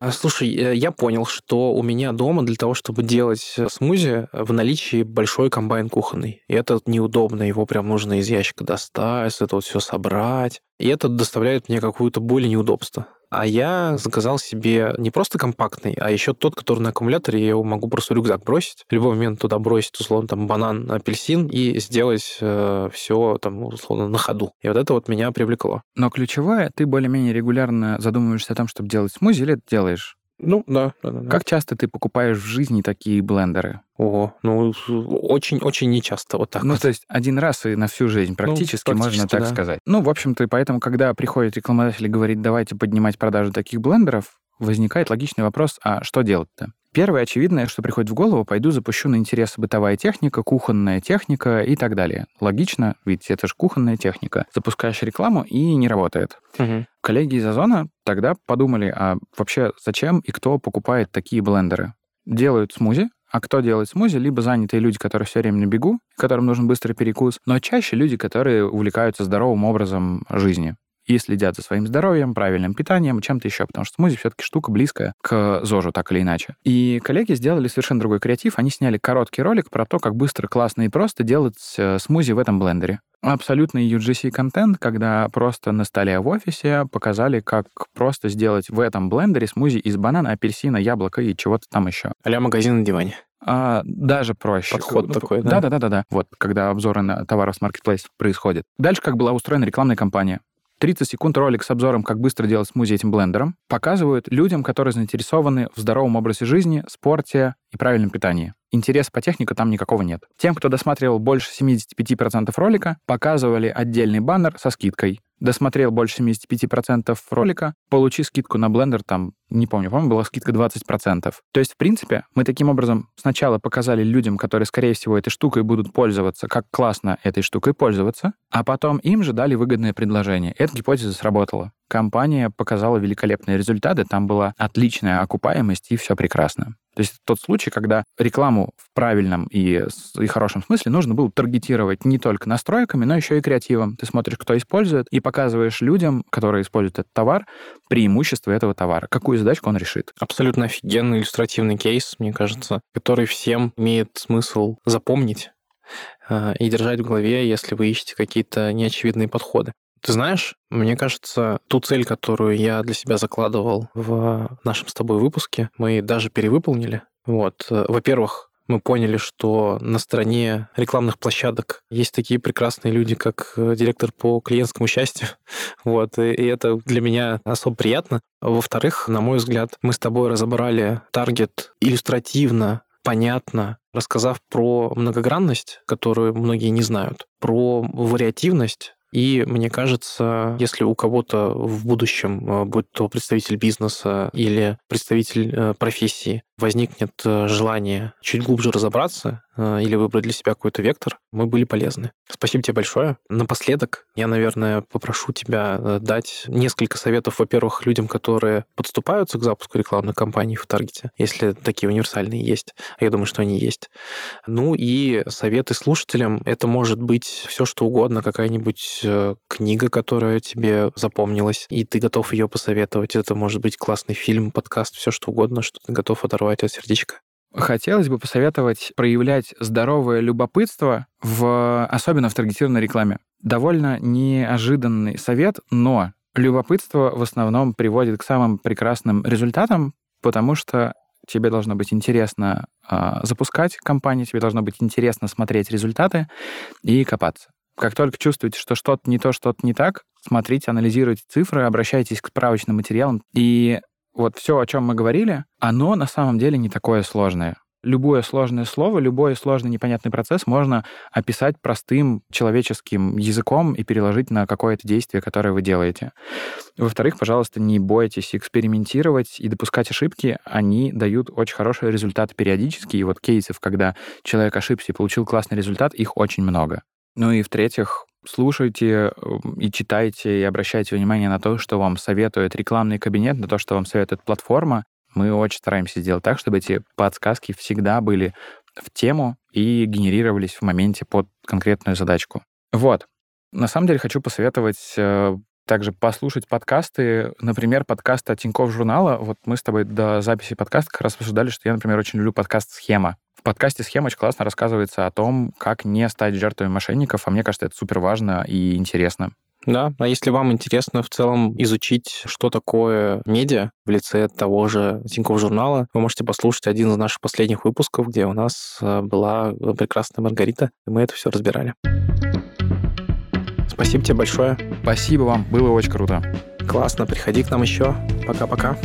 А, слушай, э, я понял, что у меня дома для того, чтобы делать э, смузи, в наличии большой комбайн кухонный. И это неудобно, его прям нужно из ящика достать, это вот все собрать. И это доставляет мне какую-то боль и неудобство. А я заказал себе не просто компактный, а еще тот, который на аккумуляторе, я его могу просто в рюкзак бросить. В любой момент туда бросить, условно, там, банан, апельсин и сделать э, все, там, условно, на ходу. И вот это вот меня привлекло. Но ключевое, ты более-менее регулярно задумываешься о том, чтобы делать смузи, или это делаешь? Ну, да, да, да. Как часто ты покупаешь в жизни такие блендеры? Ого, ну, очень-очень нечасто вот так Ну, вот. то есть один раз и на всю жизнь практически, ну, можно так да. сказать. Ну, в общем-то, поэтому, когда приходит рекламодатель и говорит, давайте поднимать продажу таких блендеров, возникает логичный вопрос, а что делать-то? Первое очевидное, что приходит в голову, пойду запущу на интересы бытовая техника, кухонная техника и так далее. Логично, ведь это же кухонная техника. Запускаешь рекламу и не работает. Угу. Коллеги из Озона тогда подумали, а вообще зачем и кто покупает такие блендеры? Делают смузи, а кто делает смузи? Либо занятые люди, которые все время на бегу, которым нужен быстрый перекус, но чаще люди, которые увлекаются здоровым образом жизни и следят за своим здоровьем, правильным питанием, чем-то еще, потому что смузи все-таки штука близкая к ЗОЖу, так или иначе. И коллеги сделали совершенно другой креатив. Они сняли короткий ролик про то, как быстро, классно и просто делать э, смузи в этом блендере. Абсолютный UGC-контент, когда просто на столе в офисе показали, как просто сделать в этом блендере смузи из банана, апельсина, яблока и чего-то там еще. а магазин на диване. А, даже проще. Подход такой, да? Да-да-да-да. Вот, когда обзоры на товары с Marketplace происходят. Дальше как была устроена рекламная кампания. 30 секунд ролик с обзором, как быстро делать смузи этим блендером, показывают людям, которые заинтересованы в здоровом образе жизни, спорте и правильном питании. Интереса по технике там никакого нет. Тем, кто досматривал больше 75% ролика, показывали отдельный баннер со скидкой. Досмотрел больше 75% ролика, получи скидку на блендер, там, не помню, по-моему, была скидка 20%. То есть, в принципе, мы таким образом сначала показали людям, которые, скорее всего, этой штукой будут пользоваться, как классно этой штукой пользоваться, а потом им же дали выгодное предложение. Эта гипотеза сработала. Компания показала великолепные результаты, там была отличная окупаемость, и все прекрасно. То есть тот случай, когда рекламу в правильном и, и хорошем смысле нужно было таргетировать не только настройками, но еще и креативом. Ты смотришь, кто использует, и показываешь людям, которые используют этот товар, преимущества этого товара, какую задачку он решит. Абсолютно офигенный иллюстративный кейс, мне кажется, который всем имеет смысл запомнить э, и держать в голове, если вы ищете какие-то неочевидные подходы. Ты знаешь, мне кажется, ту цель, которую я для себя закладывал в нашем с тобой выпуске, мы даже перевыполнили. Вот. Во-первых, мы поняли, что на стороне рекламных площадок есть такие прекрасные люди, как директор по клиентскому счастью. Вот, и это для меня особо приятно. Во-вторых, на мой взгляд, мы с тобой разобрали таргет иллюстративно, понятно, рассказав про многогранность, которую многие не знают, про вариативность, и мне кажется, если у кого-то в будущем, будь то представитель бизнеса или представитель профессии, возникнет желание чуть глубже разобраться или выбрать для себя какой-то вектор, мы были полезны. Спасибо тебе большое. Напоследок я, наверное, попрошу тебя дать несколько советов, во-первых, людям, которые подступаются к запуску рекламной кампании в Таргете, если такие универсальные есть. А я думаю, что они есть. Ну и советы слушателям. Это может быть все, что угодно, какая-нибудь книга, которая тебе запомнилась, и ты готов ее посоветовать. Это может быть классный фильм, подкаст, все что угодно, что ты готов оторвать от сердечка. Хотелось бы посоветовать проявлять здоровое любопытство, в, особенно в таргетированной рекламе. Довольно неожиданный совет, но любопытство в основном приводит к самым прекрасным результатам, потому что тебе должно быть интересно э, запускать компанию, тебе должно быть интересно смотреть результаты и копаться. Как только чувствуете, что что-то не то, что-то не так, смотрите, анализируйте цифры, обращайтесь к справочным материалам. И вот все, о чем мы говорили, оно на самом деле не такое сложное. любое сложное слово, любой сложный непонятный процесс можно описать простым человеческим языком и переложить на какое-то действие, которое вы делаете. Во-вторых, пожалуйста, не бойтесь экспериментировать и допускать ошибки. Они дают очень хороший результат периодически. И вот кейсов, когда человек ошибся и получил классный результат, их очень много. Ну и в-третьих, слушайте и читайте, и обращайте внимание на то, что вам советует рекламный кабинет, на то, что вам советует платформа. Мы очень стараемся сделать так, чтобы эти подсказки всегда были в тему и генерировались в моменте под конкретную задачку. Вот. На самом деле хочу посоветовать э, также послушать подкасты, например, подкаст от Тинькофф журнала. Вот мы с тобой до записи подкаста как раз обсуждали, что я, например, очень люблю подкаст «Схема». В подкасте «Схема» очень классно рассказывается о том, как не стать жертвой мошенников, а мне кажется, это супер важно и интересно. Да, а если вам интересно в целом изучить, что такое медиа в лице того же Тинькофф журнала, вы можете послушать один из наших последних выпусков, где у нас э, была прекрасная Маргарита, и мы это все разбирали. Спасибо тебе большое. Спасибо вам, было очень круто. Классно, приходи к нам еще. Пока-пока.